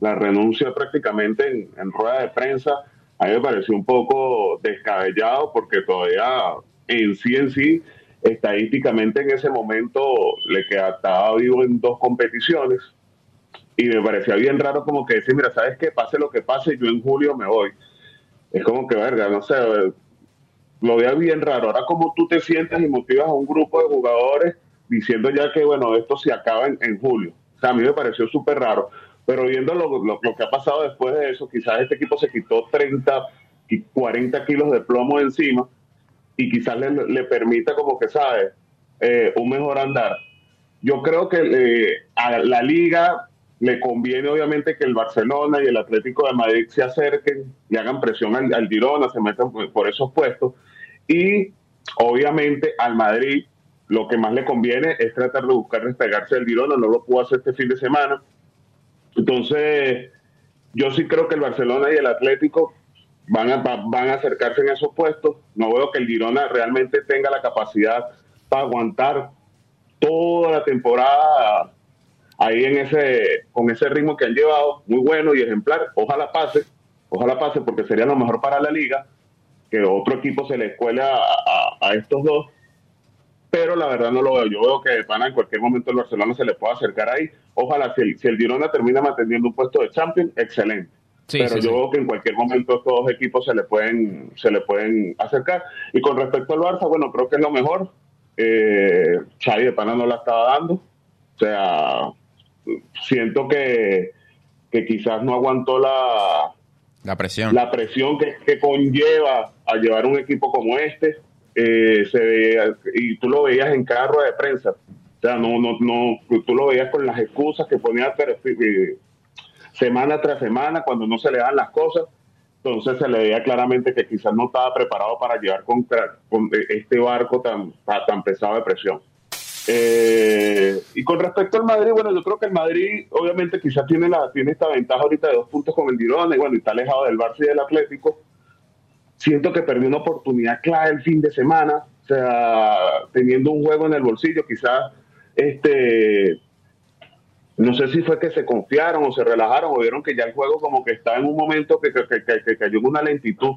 la renuncia prácticamente en, en rueda de prensa, a mí me pareció un poco descabellado porque todavía en sí en sí, estadísticamente en ese momento le quedaba vivo en dos competiciones y me parecía bien raro como que decir, mira, ¿sabes qué? Pase lo que pase, yo en julio me voy. Es como que, verga, no sé, lo veía bien raro. Ahora, como tú te sientas y motivas a un grupo de jugadores diciendo ya que, bueno, esto se acaba en, en julio. O sea, a mí me pareció súper raro. Pero viendo lo, lo- que ha pasado después de eso, quizás este equipo se quitó 30 y 40 kilos de plomo de encima y quizás le, le permita, como que, ¿sabes? Eh, un mejor andar. Yo creo que eh, a la liga le conviene obviamente que el Barcelona y el Atlético de Madrid se acerquen y hagan presión al, al Girona, se metan por- esos puestos. Y obviamente al Madrid lo que más le conviene es tratar de buscar despegarse del Girona, no lo pudo hacer este fin de semana. Entonces, yo sí creo que el Barcelona y el Atlético van a, va- van a acercarse en esos puestos. No veo que el Girona realmente tenga la capacidad para aguantar toda la temporada ahí en ese con ese ritmo que han llevado, muy bueno y ejemplar. Ojalá pase, ojalá pase porque sería lo mejor para la liga que otro equipo se le cuele a, a- a estos dos. Pero la verdad no lo veo. Yo veo que de pana en cualquier momento el Barcelona se le puede acercar ahí. Ojalá si el, si el Girona termina manteniendo un puesto de Champions, excelente. Sí, pero sí, yo sí. veo que en cualquier momento estos dos equipos se le pueden se le pueden acercar. Y con respecto al Barça, bueno, creo que es lo mejor. Eh, Xavi de pana no la estaba dando. O sea, siento que, que quizás no aguantó la, La presión. la presión que, que conlleva a llevar un equipo como este. eh, se veía- y tú lo veías en cada rueda de prensa. O sea, no, no, no, tú lo veías con las excusas que ponía eh, semana tras semana cuando no se le dan las cosas. Entonces se le veía claramente que quizás no estaba preparado para llevar contra, con este barco tan, tan pesado de presión. Eh, y con respecto al Madrid, bueno, yo creo que el Madrid obviamente quizás tiene, la, tiene esta ventaja ahorita de dos puntos con el Girona y bueno, y está alejado del Barça y del Atlético. Siento que perdió una oportunidad clave el fin de semana, o sea, teniendo un juego en el bolsillo, quizás este no sé si fue que se confiaron o se relajaron o vieron que ya el juego como que está en un momento que, que, que- que cayó en una lentitud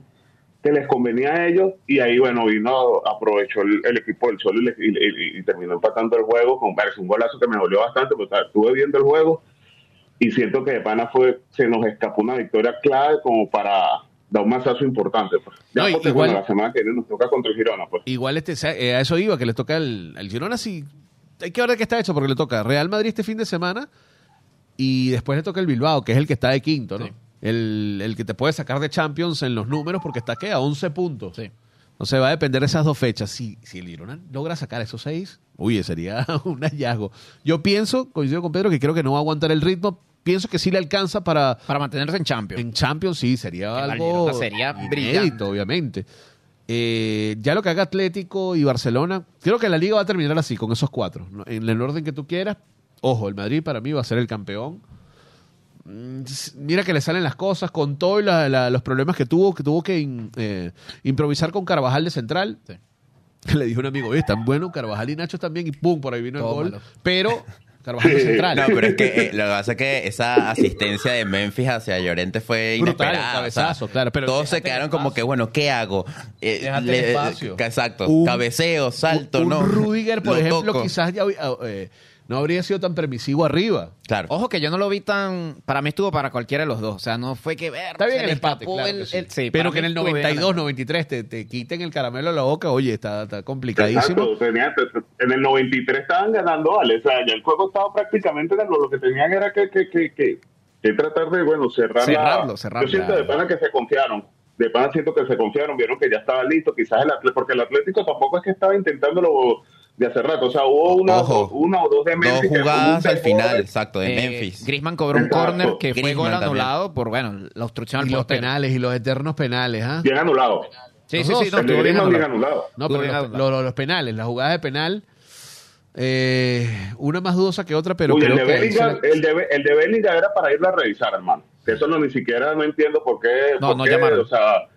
que les convenía a ellos y ahí bueno vino aprovechó el, el equipo del Sol y, le- y- y- y terminó empatando el juego con parece un golazo que me dolió bastante porque estuve viendo el juego y siento que de pana fue se nos escapó una victoria clave como para dar un masazo importante pues. ya No, porque, igual- bueno, la semana que viene nos toca contra el Girona pues Igual este, eh, a eso iba, que le toca el, el Girona sí. Hay que ver qué está hecho, porque le toca Real Madrid este fin de semana y después le toca el Bilbao, que es el que está de quinto, ¿no? Sí. El, el que te puede sacar de Champions en los números porque está que a 11 puntos. Sí. Entonces va a depender de esas dos fechas. Si, si el Girona logra sacar esos seis, uy, sería un hallazgo. Yo pienso, coincido con Pedro, que creo que no va a aguantar el ritmo. Pienso que sí le alcanza para, Para mantenerse en Champions. en Champions sí, sería Que algo sería inédito, brillante. obviamente. Eh, ya lo que haga Atlético y Barcelona, creo que la liga va a terminar así, con esos cuatro. En el orden que tú quieras. Ojo, el Madrid para mí va a ser el campeón. Mm, Mira que le salen las cosas con todos los problemas que tuvo, que tuvo que in- eh, improvisar con Carvajal de central. Sí. Le dijo un amigo, oye, tan bueno Carvajal y Nacho también, y pum, por ahí vino el gol. Pero Carvajal de central. No, pero es que eh, lo que pasa es que esa asistencia de Memphis hacia Llorente fue Brutal, inesperada. cabezazo, o sea, claro, pero todos se quedaron como que, bueno, ¿qué hago? Eh, espacio. ca- Exacto. Un- Cabeceo, salto, un ¿no? Rudiger, por Lo ejemplo, toco. quizás ya, eh, no habría sido tan permisivo arriba. Claro. Ojo que yo no lo vi tan. Para mí estuvo para cualquiera de los dos. O sea, no fue que ver. Está bien el empate, claro el- que sí. el- sí, Pero que en el estuvo bien 92, el- 93 te, te quiten el caramelo de la boca, oye, está, está complicadísimo. Exacto, tenía- en el 93 estaban ganando, vale, o sea, ya el juego estaba prácticamente ganando, lo que tenían era que, que, que, que, que tratar de, bueno, cerrar la- Cerrarlo, cerrarlo. Yo siento de pana que se confiaron, de pana siento que se confiaron, vieron que ya estaba listo, quizás el Atlético, porque el Atlético tampoco es que estaba intentándolo de hace rato, o sea, hubo una, Ojo, una o dos de Dos que fue un jugadas al final, exacto, de Eh, Memphis. Griezmann cobró un Exacto. córner que fue Griezmann gol también. anulado por, bueno, la obstrucción al Y los portero. penales, y los eternos penales, ¿ah? Bien anulado. Sí, Los sí, dos, sí, no, el El bien anulado. anulado. No, pero bien los, anulado. los- los penales, las jugadas de penal, eh, una más dudosa que otra, pero Uy, el, creo de que Bellingham, el, de, el de Bellingham era para irlo a revisar, hermano. Que Eso no ni siquiera no entiendo por qué. No, por no qué, llamaron. O sea,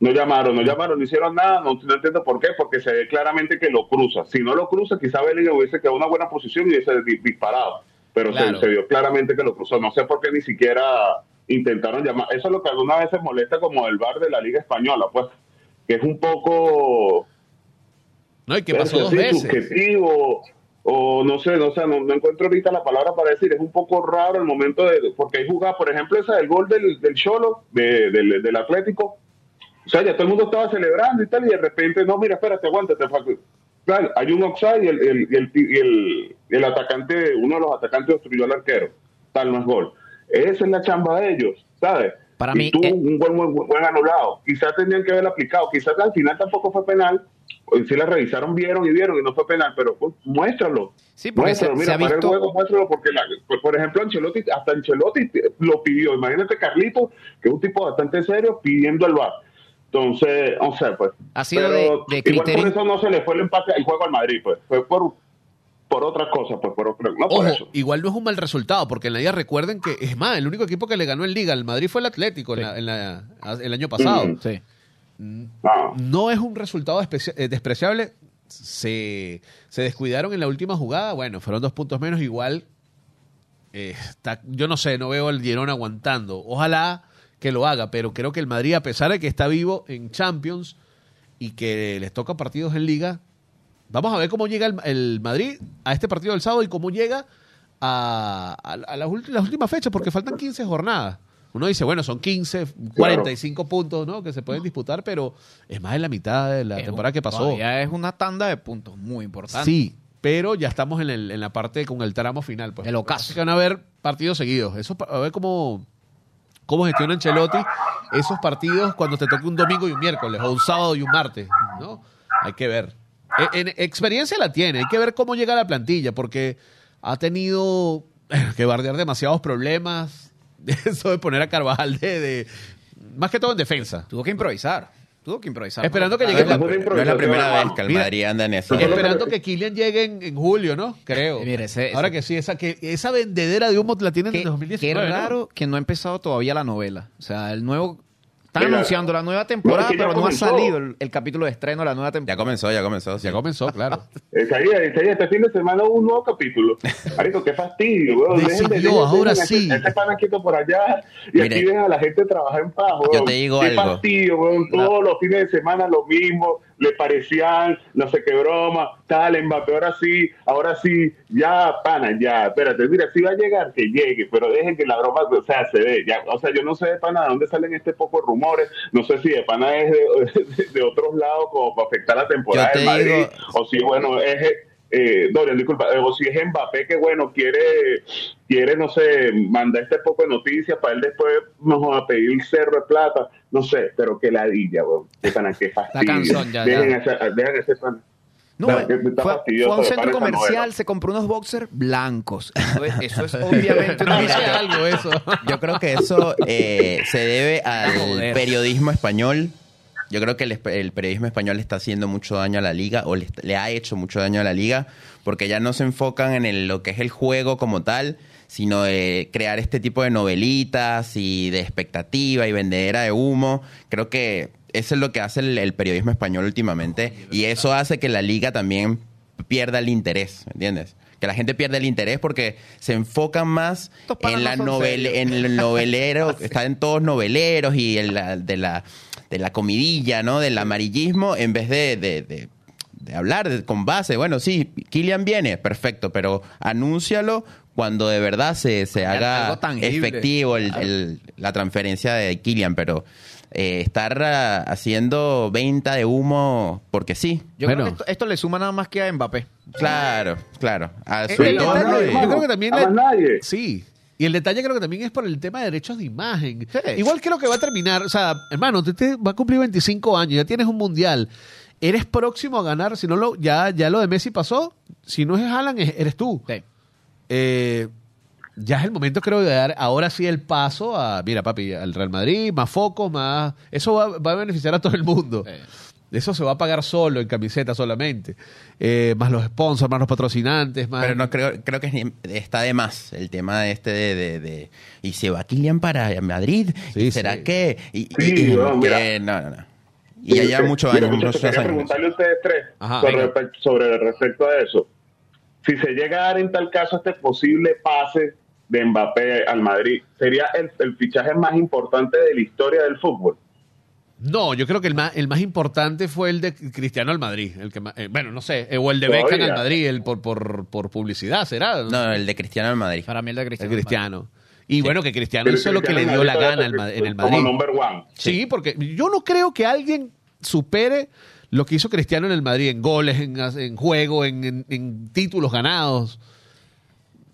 no llamaron, no llamaron, no hicieron nada. No, no entiendo por qué, porque se ve claramente que lo cruza. Si no lo cruza, quizá Bellingham hubiese quedado en una buena posición y hubiese di- disparado. Pero se- Claro. se, vio claramente que lo cruzó. No sé por qué ni siquiera intentaron llamar. Eso es lo que algunas veces molesta como el bar de la Liga Española, pues. Que es un poco No, y que pasó dos veces. subjetivo o no sé, no, sé, no, no encuentro ahorita la palabra para decir, es un poco raro el momento de, porque hay jugadas, por ejemplo, esa del gol del, del Cholo, de- del, del Atlético, o sea, ya todo el mundo estaba celebrando y tal, y de repente, no, mira, espérate, aguántate, fa- claro, hay un offside y el, el, el, el, atacante, uno de los atacantes obstruyó al arquero, tal no es gol. Esa es la chamba de ellos, ¿sabes? Para y mí, tuvo eh, un buen, buen, buen anulado. Quizás tenían que haber aplicado, quizás al final tampoco fue penal, si la revisaron, vieron y vieron y no fue penal, pero pues, muéstralo. Sí, porque se- muéstralo, se ha mira, para visto- el juego, muéstralo porque, la- por- por ejemplo, Ancelotti, hasta Ancelotti lo pidió. Imagínate Carlito, que es un tipo bastante serio, pidiendo el VAR. Entonces, o sea, pues. Ha sido pero de- de igual criterio- por eso no se le fue el empate al juego al Madrid, pues. Fue por, por otras cosas, pues, por otro, no por Ojo, eso. igual no es un mal resultado, porque en la liga recuerden que, es más, el único equipo que le ganó en liga al Madrid fue el Atlético en la- en la- el año pasado. Mm. Sí. No. No es un resultado eh, despreciable. Se, se descuidaron en la última jugada. Bueno, fueron dos puntos menos. Igual, eh, está- yo no sé, no veo al Girona aguantando. Ojalá que lo haga, pero creo que el Madrid, a pesar de que está vivo en Champions y que les toca partidos en Liga, vamos a ver cómo llega el, el Madrid a este partido del sábado y cómo llega a, a- a las, últimas fechas, porque faltan 15 jornadas. Uno dice, bueno, son 15, 45 puntos ¿no? que se pueden disputar, pero es más de la mitad de la Es temporada un- que pasó. todavía es una tanda de puntos muy importante. Sí, pero ya estamos en, el- en la parte con el tramo final. Pues. El ocaso. Que van a haber partidos seguidos. Eso a ver cómo, cómo gestiona Ancelotti esos partidos cuando te toque un domingo y un miércoles, o un sábado y un martes. ¿no? Hay que ver. E- en- experiencia la tiene, hay que ver cómo llega la plantilla, porque ha tenido que bardear demasiados problemas. Eso de poner a Carvajal de- Más que todo en defensa. Tuvo que improvisar. Tuvo que improvisar. Esperando que ¿no? llegue la- No es la primera vez que el Mira, Madrid anda en eso. Esperando que Kylian llegue en, en julio, ¿no? Creo. Eh, mire, ese- Ahora ese- que sí, esa, que, esa vendedera de humo la tienen en 2019. qué ¿no? raro que no ha empezado todavía la novela. O sea, el nuevo. Están Mira, anunciando la nueva temporada, no, es que ya pero no ha salido el, el capítulo de estreno de la nueva Ya temporada. comenzó, ya comenzó. sí. Ya comenzó, claro. Isaías, Isaías, este fin de semana hubo un nuevo capítulo. Marico, qué fastidio, weón. Decidió, Dejen de- dejen- ahora dejen sí. Ese, ese pana quieto por allá y Mire, aquí ven a la gente trabajar en paz, weón. yo te digo qué algo. fastidio, weón. Todos los fines de semana lo mismo. Le parecían, no sé qué broma, tal, Mbappé, ahora sí, ahora sí, ya, pana, ya, espérate, mira, si va a llegar, que llegue, pero dejen que la broma, o sea, se dé, ya, o sea, yo no sé de pana de dónde salen este poco rumores, no sé si de pana es de, de, de otros lados como para afectar la temporada te del Madrid, digo- o si, bueno, es... Eh, Dorian, disculpa, eh, o si es Mbappé que bueno, quiere, quiere, no sé, mandar este poco de noticias para él después no a pedir el cerro de plata, no sé, pero que ladilla, weón, qué pana, qué fastidio. cansón ya, dejen, ya. Ese, dejen ese pana. No, Está- fue, fue fastidioso a un centro comercial, se compró unos boxers blancos. Eso es, eso es obviamente una Dice mirada. algo eso. Yo creo que eso eh, se debe al Joder. periodismo español. Yo creo que el, periodismo español le está haciendo mucho daño a la liga, o le, le ha hecho mucho daño a la liga, porque ya no se enfocan en el- lo que es el juego como tal, sino de crear este tipo de novelitas y de expectativa y vendedera de humo. Creo que eso es lo que hace el, el periodismo español últimamente, y eso hace que la liga también pierda el interés, ¿entiendes? Que la gente pierde el interés porque se enfocan más en la no son novela, serios. en el novelero, están todos noveleros y en la, de la de la comidilla, ¿no? Del amarillismo, en vez de, de, de- de hablar de- con base. Bueno, sí, Kylian viene, perfecto, pero anúncialo cuando de verdad se, se haga efectivo el- el- la transferencia de Kylian, pero eh, estar ah, haciendo venta de humo porque sí. Yo Bueno. creo que esto, esto le suma nada más que a Mbappé. Claro, claro. A su el entorno detalle- y- yo creo que también A le- más nadie. Sí. Y el detalle creo que también es por el tema de derechos de imagen. Sí. Igual creo que va a terminar, o sea, hermano, usted te- va a cumplir 25 años, ya tienes un mundial, eres próximo a ganar, si no lo, ya, ya lo de Messi pasó, si no es es- eres tú. Sí. Eh, ya es el momento, creo, de dar ahora sí el paso a, mira, papi, al Real Madrid, más focos, más... Eso va, va a beneficiar a todo el mundo. Sí. Eso se va a pagar solo, en camiseta solamente. Eh, más los sponsors, más los patrocinantes, más... Pero no creo, creo que está de más el tema este de, de, de- y se va Kylian para Madrid. Sí, ¿Y ¿Será sí. que? Y, Sí, y- y- no, que- no, no, no. Y lleva muchos años, muchos preguntarle a ustedes tres Ajá, sobre respecto a eso. Si se llega a dar en tal caso este posible pase de Mbappé al Madrid, ¿sería el, el fichaje más importante de la historia del fútbol? No, yo creo que el más, el más importante fue el de Cristiano al Madrid. El que más- eh, bueno, no sé, eh, o el de Todavía. Beckham al Madrid, el por, por, por publicidad, ¿será? No, el de Cristiano en Madrid. Para mí el de el Cristiano. Cristiano. Y bueno, que Cristiano Pero hizo lo que le dio la Madrid gana al en el Como Madrid. number one. Sí, porque yo no creo que alguien supere lo que hizo Cristiano en el Madrid, en goles, en, en juego, en, en- en títulos ganados.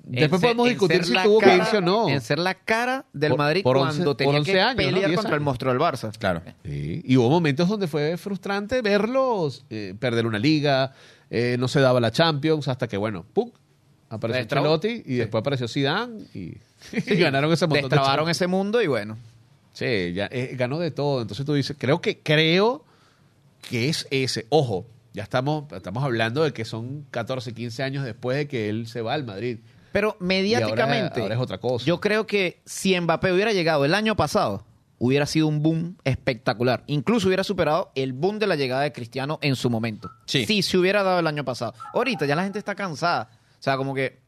Después ser- podemos discutir si tuvo que irse o no. En ser la cara del Por- Madrid por cuando 11 tenía por 11 que pelear 10 contra el monstruo del Barça. Claro. Sí, Y hubo momentos donde fue frustrante verlos eh, perder una liga, eh, no se daba la Champions, hasta que, bueno, ¡pum! Apareció Destrabó. Ancelotti y después apareció Zidane y, y ganaron ese montón de Destrabaron Champions. ese mundo y bueno. Sí, ya, eh, ganó de todo. Entonces tú dices, creo que creo que es ese. Ojo, ya estamos, estamos hablando de que son 14, 15 años después de que él se va al Madrid. Pero mediáticamente, ahora- ahora es otra cosa. yo creo que si Mbappé hubiera llegado el año pasado, hubiera sido un boom espectacular. Incluso hubiera superado el boom de la llegada de Cristiano en su momento. Sí. Si se hubiera dado el año pasado. Ahorita ya la gente está cansada. O sea, como que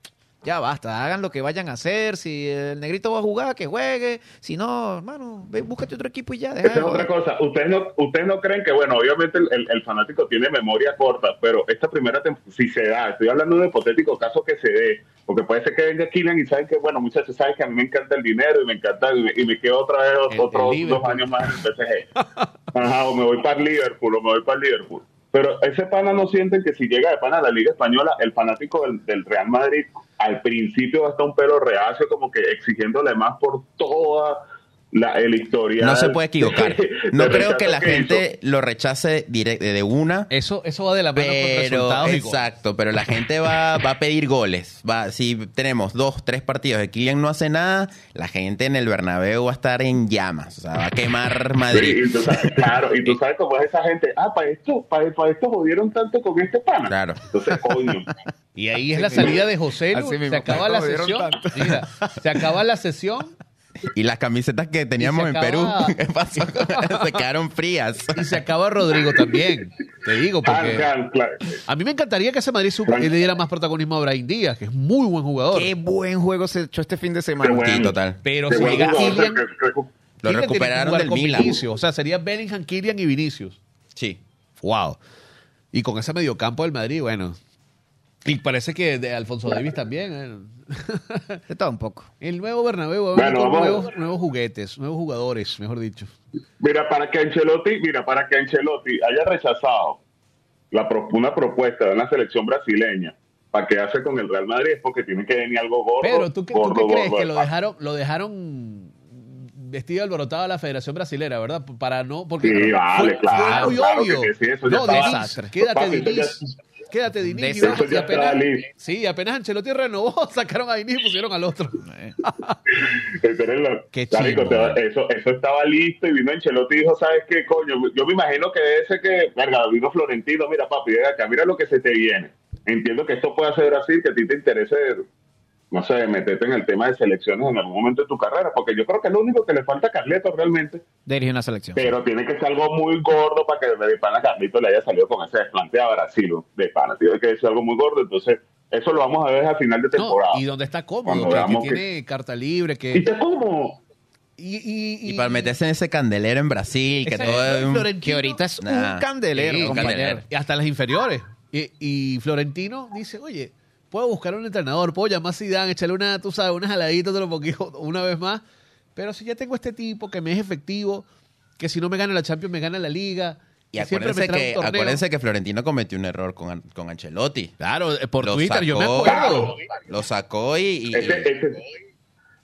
ya basta, hagan lo que vayan a hacer. Si el negrito va a jugar, que juegue. Si no, hermano, ve, búscate otro equipo y ya. Esa es otra cosa. Ustedes no, ustedes no creen que, bueno, obviamente el, el- el fanático tiene memoria corta, pero esta primera temporada, si se da, estoy hablando de un hipotético caso que se dé, porque puede ser que venga Kylian y saben que, bueno, muchachos, saben que a mí me encanta el dinero y me encanta, y me, y me quedo otra vez El- otros dos años más en el PSG. Ajá, o me voy para Liverpool, o me voy para Liverpool. Pero ese pana no sienten que si llega de pana a la Liga Española, el fanático del, del Real Madrid al principio va a estar un pelo reacio, como que exigiéndole más por toda la, el historial. No se puede equivocar. No de creo que la gente lo rechace de una. Eso, eso va de la mano con Pero, exacto, pero la gente va, va a pedir goles. Va, si tenemos dos, tres partidos de Kylian no hace nada, la gente en el Bernabéu va a estar en llamas. O sea, va a quemar Sí, Madrid. y tú sabes, claro, y tú sabes cómo es esa gente. Ah, para esto, para, para esto jodieron tanto con este pana. Claro. Entonces, coño. Y ahí es la salida de José Lu. Así Se mismo. acaba la sesión. Mira, se acaba la sesión Y las camisetas que teníamos en Perú, acaba- ¿qué pasó? Se quedaron frías. y se acaba Rodrigo también. Te digo, Ah, porque claro, claro. a mí me encantaría que ese Madrid su- le diera más protagonismo a Brahim Díaz, que es muy buen jugador. Qué buen juego se echó este fin de semana. bueno. Sí, total. Pero si llega Kylian, Lo recuperaron del Milan. Vinicius. O sea, sería Bellingham, Kylian y Vinicius. Sí. Wow. Y con ese mediocampo del Madrid, bueno. Y parece que de Alfonso Davis también. eh. De todo un poco. El nuevo Bernabéu va a Bueno, vamos. nuevos, nuevos juguetes, nuevos jugadores, mejor dicho. Mira, para que Ancelotti, mira, para que Ancelotti haya rechazado la, una propuesta de una selección brasileña para quedarse con el Real Madrid es porque tiene que venir algo gordo. Pero tú, qué- tú gordo, qué crees gordo que de lo dejaron, lo dejaron vestido alborotado a la Federación Brasilera, ¿verdad? Para no, porque Sí, vale, fue, claro, fue muy claro obvio. que sí, eso ya no, estaba- Diniz, Desastre. quédate Diniz, quédate y apenas, listo. sí, apenas Ancelotti renovó, sacaron a Diniz y pusieron al otro. Ese Qué te- vale. eso, eso estaba listo y vino Ancelotti y dijo, ¿sabes qué, coño? Yo me imagino que debe ser que, verga, vino Florentino, mira, papi, acá, mira lo que se te viene. Entiendo que esto puede hacer Brasil, que a ti te interese, no sé, meterte en el tema de selecciones en algún momento de tu carrera, porque yo creo que es lo único que le falta a Carleto realmente, Dirige una selección. pero tiene que ser algo muy gordo para que de pana Carlito le haya salido con ese desplante a Brasil, de pana, tiene que ser algo muy gordo, entonces eso lo vamos a ver al final de No, temporada. y donde está cómodo, Cuando que, que tiene carta libre, ¿Y que... te cómo? Y, y, Y para meterse en ese candelero en Brasil, que todo es un- Florentino- Que ahorita es Nah. un candelero, Sí, un compañero. candelero. Y hasta las inferiores. Y, y Florentino dice, oye, puedo buscar un entrenador, puedo llamar a Zidane, echarle una, tú sabes, unas jaladitas de lo poquito una vez más. Pero si ya tengo este tipo que me es efectivo, que si no me gana la Champions, me gana la Liga. Y que siempre me acuérdense que, acuérdense que Florentino cometió un error con, An- con Ancelotti. Claro, eh, por Lo Twitter, yo me acuerdo. Lo sacó y... y- Ese, ese-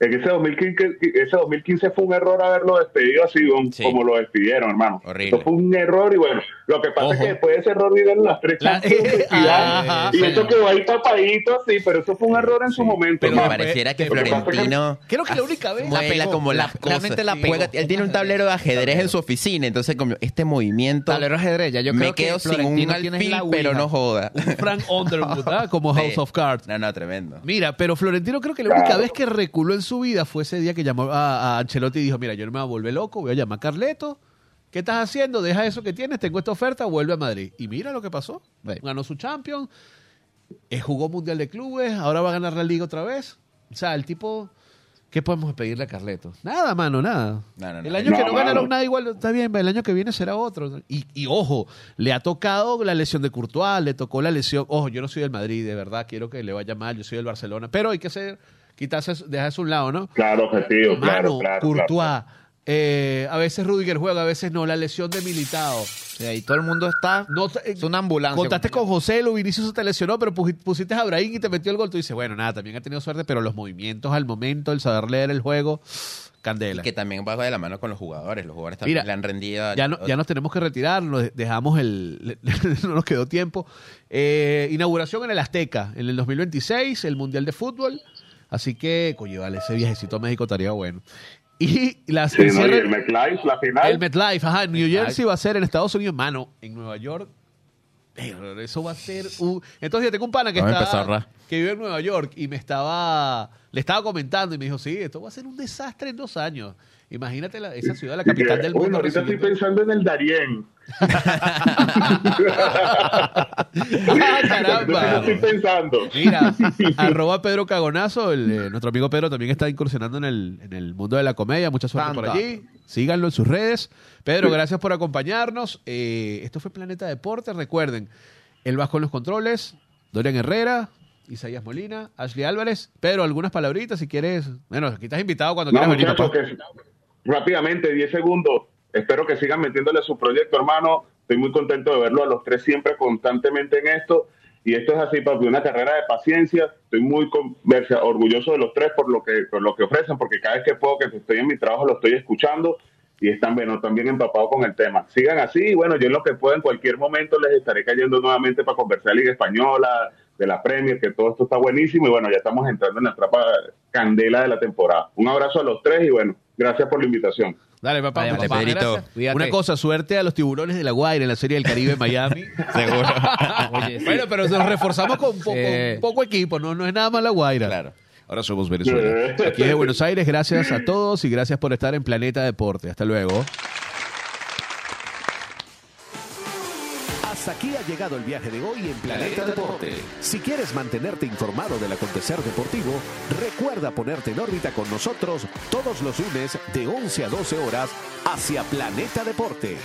en ese 2015, ese 2015 fue un error haberlo despedido así Sí. como lo despidieron, hermano. Horrible. Eso fue un error y bueno, lo que pasa Ojo. es que después de ese error vinieron las tres La- Champions de Zidane, Ajá, y sí. eso quedó ahí tapadito, sí, pero eso fue un error en su momento. pero me hermano. pareciera que Florentino... Creo que la única vez... Pegó, como la- las cosas. realmente la pegó. Él tiene un tablero de ajedrez en su oficina, entonces como este movimiento Tablero ajedrez, ya yo me que quedo sin un alfil, la pero no joda. Frank Underwood, ¿ah? como House Sí. of Cards. No, no, tremendo. Mira, pero Florentino creo que la única Claro. vez que reculó en su vida fue ese día que llamó a, a Ancelotti y dijo, mira, yo no me voy a volver loco, voy a llamar a Carleto. ¿Qué estás haciendo? Deja eso que tienes, tengo esta oferta, vuelve a Madrid. Y mira lo que pasó. Ganó su Champions, eh, jugó Mundial de Clubes, ahora va a ganar la Liga otra vez. O sea, el tipo... ¿Qué podemos pedirle a Carleto? Nada, mano, nada. No, no, no. El año No, que no mano. ganaron nada igual, está bien, el año que viene será otro. Y, y ojo, le ha tocado la lesión de Courtois, le tocó la lesión. Ojo, yo no soy del Madrid, de verdad, quiero que le vaya mal, yo soy del Barcelona. Pero hay que ser, quitarse, eso- dejarse a un lado, ¿no? Claro, objetivo, Mano, claro, claro. Courtois, claro. Eh, a veces Rudiger juega, a veces no. La lesión de Militao. O sea, y todo el mundo está. No, eh, es una ambulancia. Contaste con José, lo Vinicius se te lesionó, pero pusi- pusiste a Brahim y te metió el gol. Tú dices, bueno, nada, también ha tenido suerte, pero los movimientos al momento, el saber leer el juego, candela. Que también va de la mano con los jugadores. Los jugadores también Mira, le han rendido. Ya, no- ya nos tenemos que retirar, nos dejamos el. no nos quedó tiempo. Eh, inauguración en el Azteca, en el 2026, el Mundial de Fútbol. Así que, coño, vale, ese viajecito a México estaría bueno. Y las Sí, el ¿no? Y cierre- el MetLife, la final. el MetLife, ajá, en New Jersey va a ser en Estados Unidos, mano, en Nueva York. Eso va a ser un... Entonces yo tengo un pana que está que vive en Nueva York y me estaba le estaba comentando y me dijo, sí, esto va a ser un desastre en dos años. Imagínate la- esa ciudad, la capital del mundo. bueno, ahorita estoy pensando en el Darién. ¡Ah, caramba! estoy pensando. Mira, arroba Pedro Cagonazo, el, eh, nuestro amigo Pedro también está incursionando en el, en el mundo de la comedia. Mucha suerte por allí. Síganlo en sus redes. Pedro, gracias por acompañarnos. Eh, esto fue Planeta Deporte. Recuerden, el Vasco en los controles, Dorian Herrera, Isaías Molina, Ashley Álvarez. Pedro, algunas palabritas si quieres. Bueno, aquí estás invitado cuando No, quieras venir, muchachos, papá. que rápidamente, 10 segundos. Espero que sigan metiéndole a su proyecto, hermano. Estoy muy contento de verlo a los tres siempre constantemente en esto. Y esto es así, papi, una carrera de paciencia. Estoy muy con- verse- orgulloso de los tres por lo que por lo que ofrecen, porque cada vez que puedo, que estoy en mi trabajo, lo estoy escuchando y están, bueno, también empapados con el tema. Sigan así, y bueno, yo en lo que pueda, en cualquier momento les estaré cayendo nuevamente para conversar Liga Española, de la Premier, que todo esto está buenísimo y bueno, ya estamos entrando en la trapa candela de la temporada. Un abrazo a los tres y bueno, gracias por la invitación. Dale, papá. Vaya, papá. Pedrito. Una cosa, suerte a los tiburones de la Guaira en la Serie del Caribe en Miami. Seguro. Oye, sí. Bueno, pero nos reforzamos con poco, Sí. poco equipo, no, no es nada más la Guaira. Claro. Ahora somos Venezuela. Aquí de Buenos Aires, gracias a todos y gracias por estar en Planeta Deporte. Hasta luego. Hasta aquí ha llegado el viaje de hoy en Planeta Deporte. Si quieres mantenerte informado del acontecer deportivo, recuerda ponerte en órbita con nosotros todos los lunes de 11 a 12 horas hacia Planeta Deporte.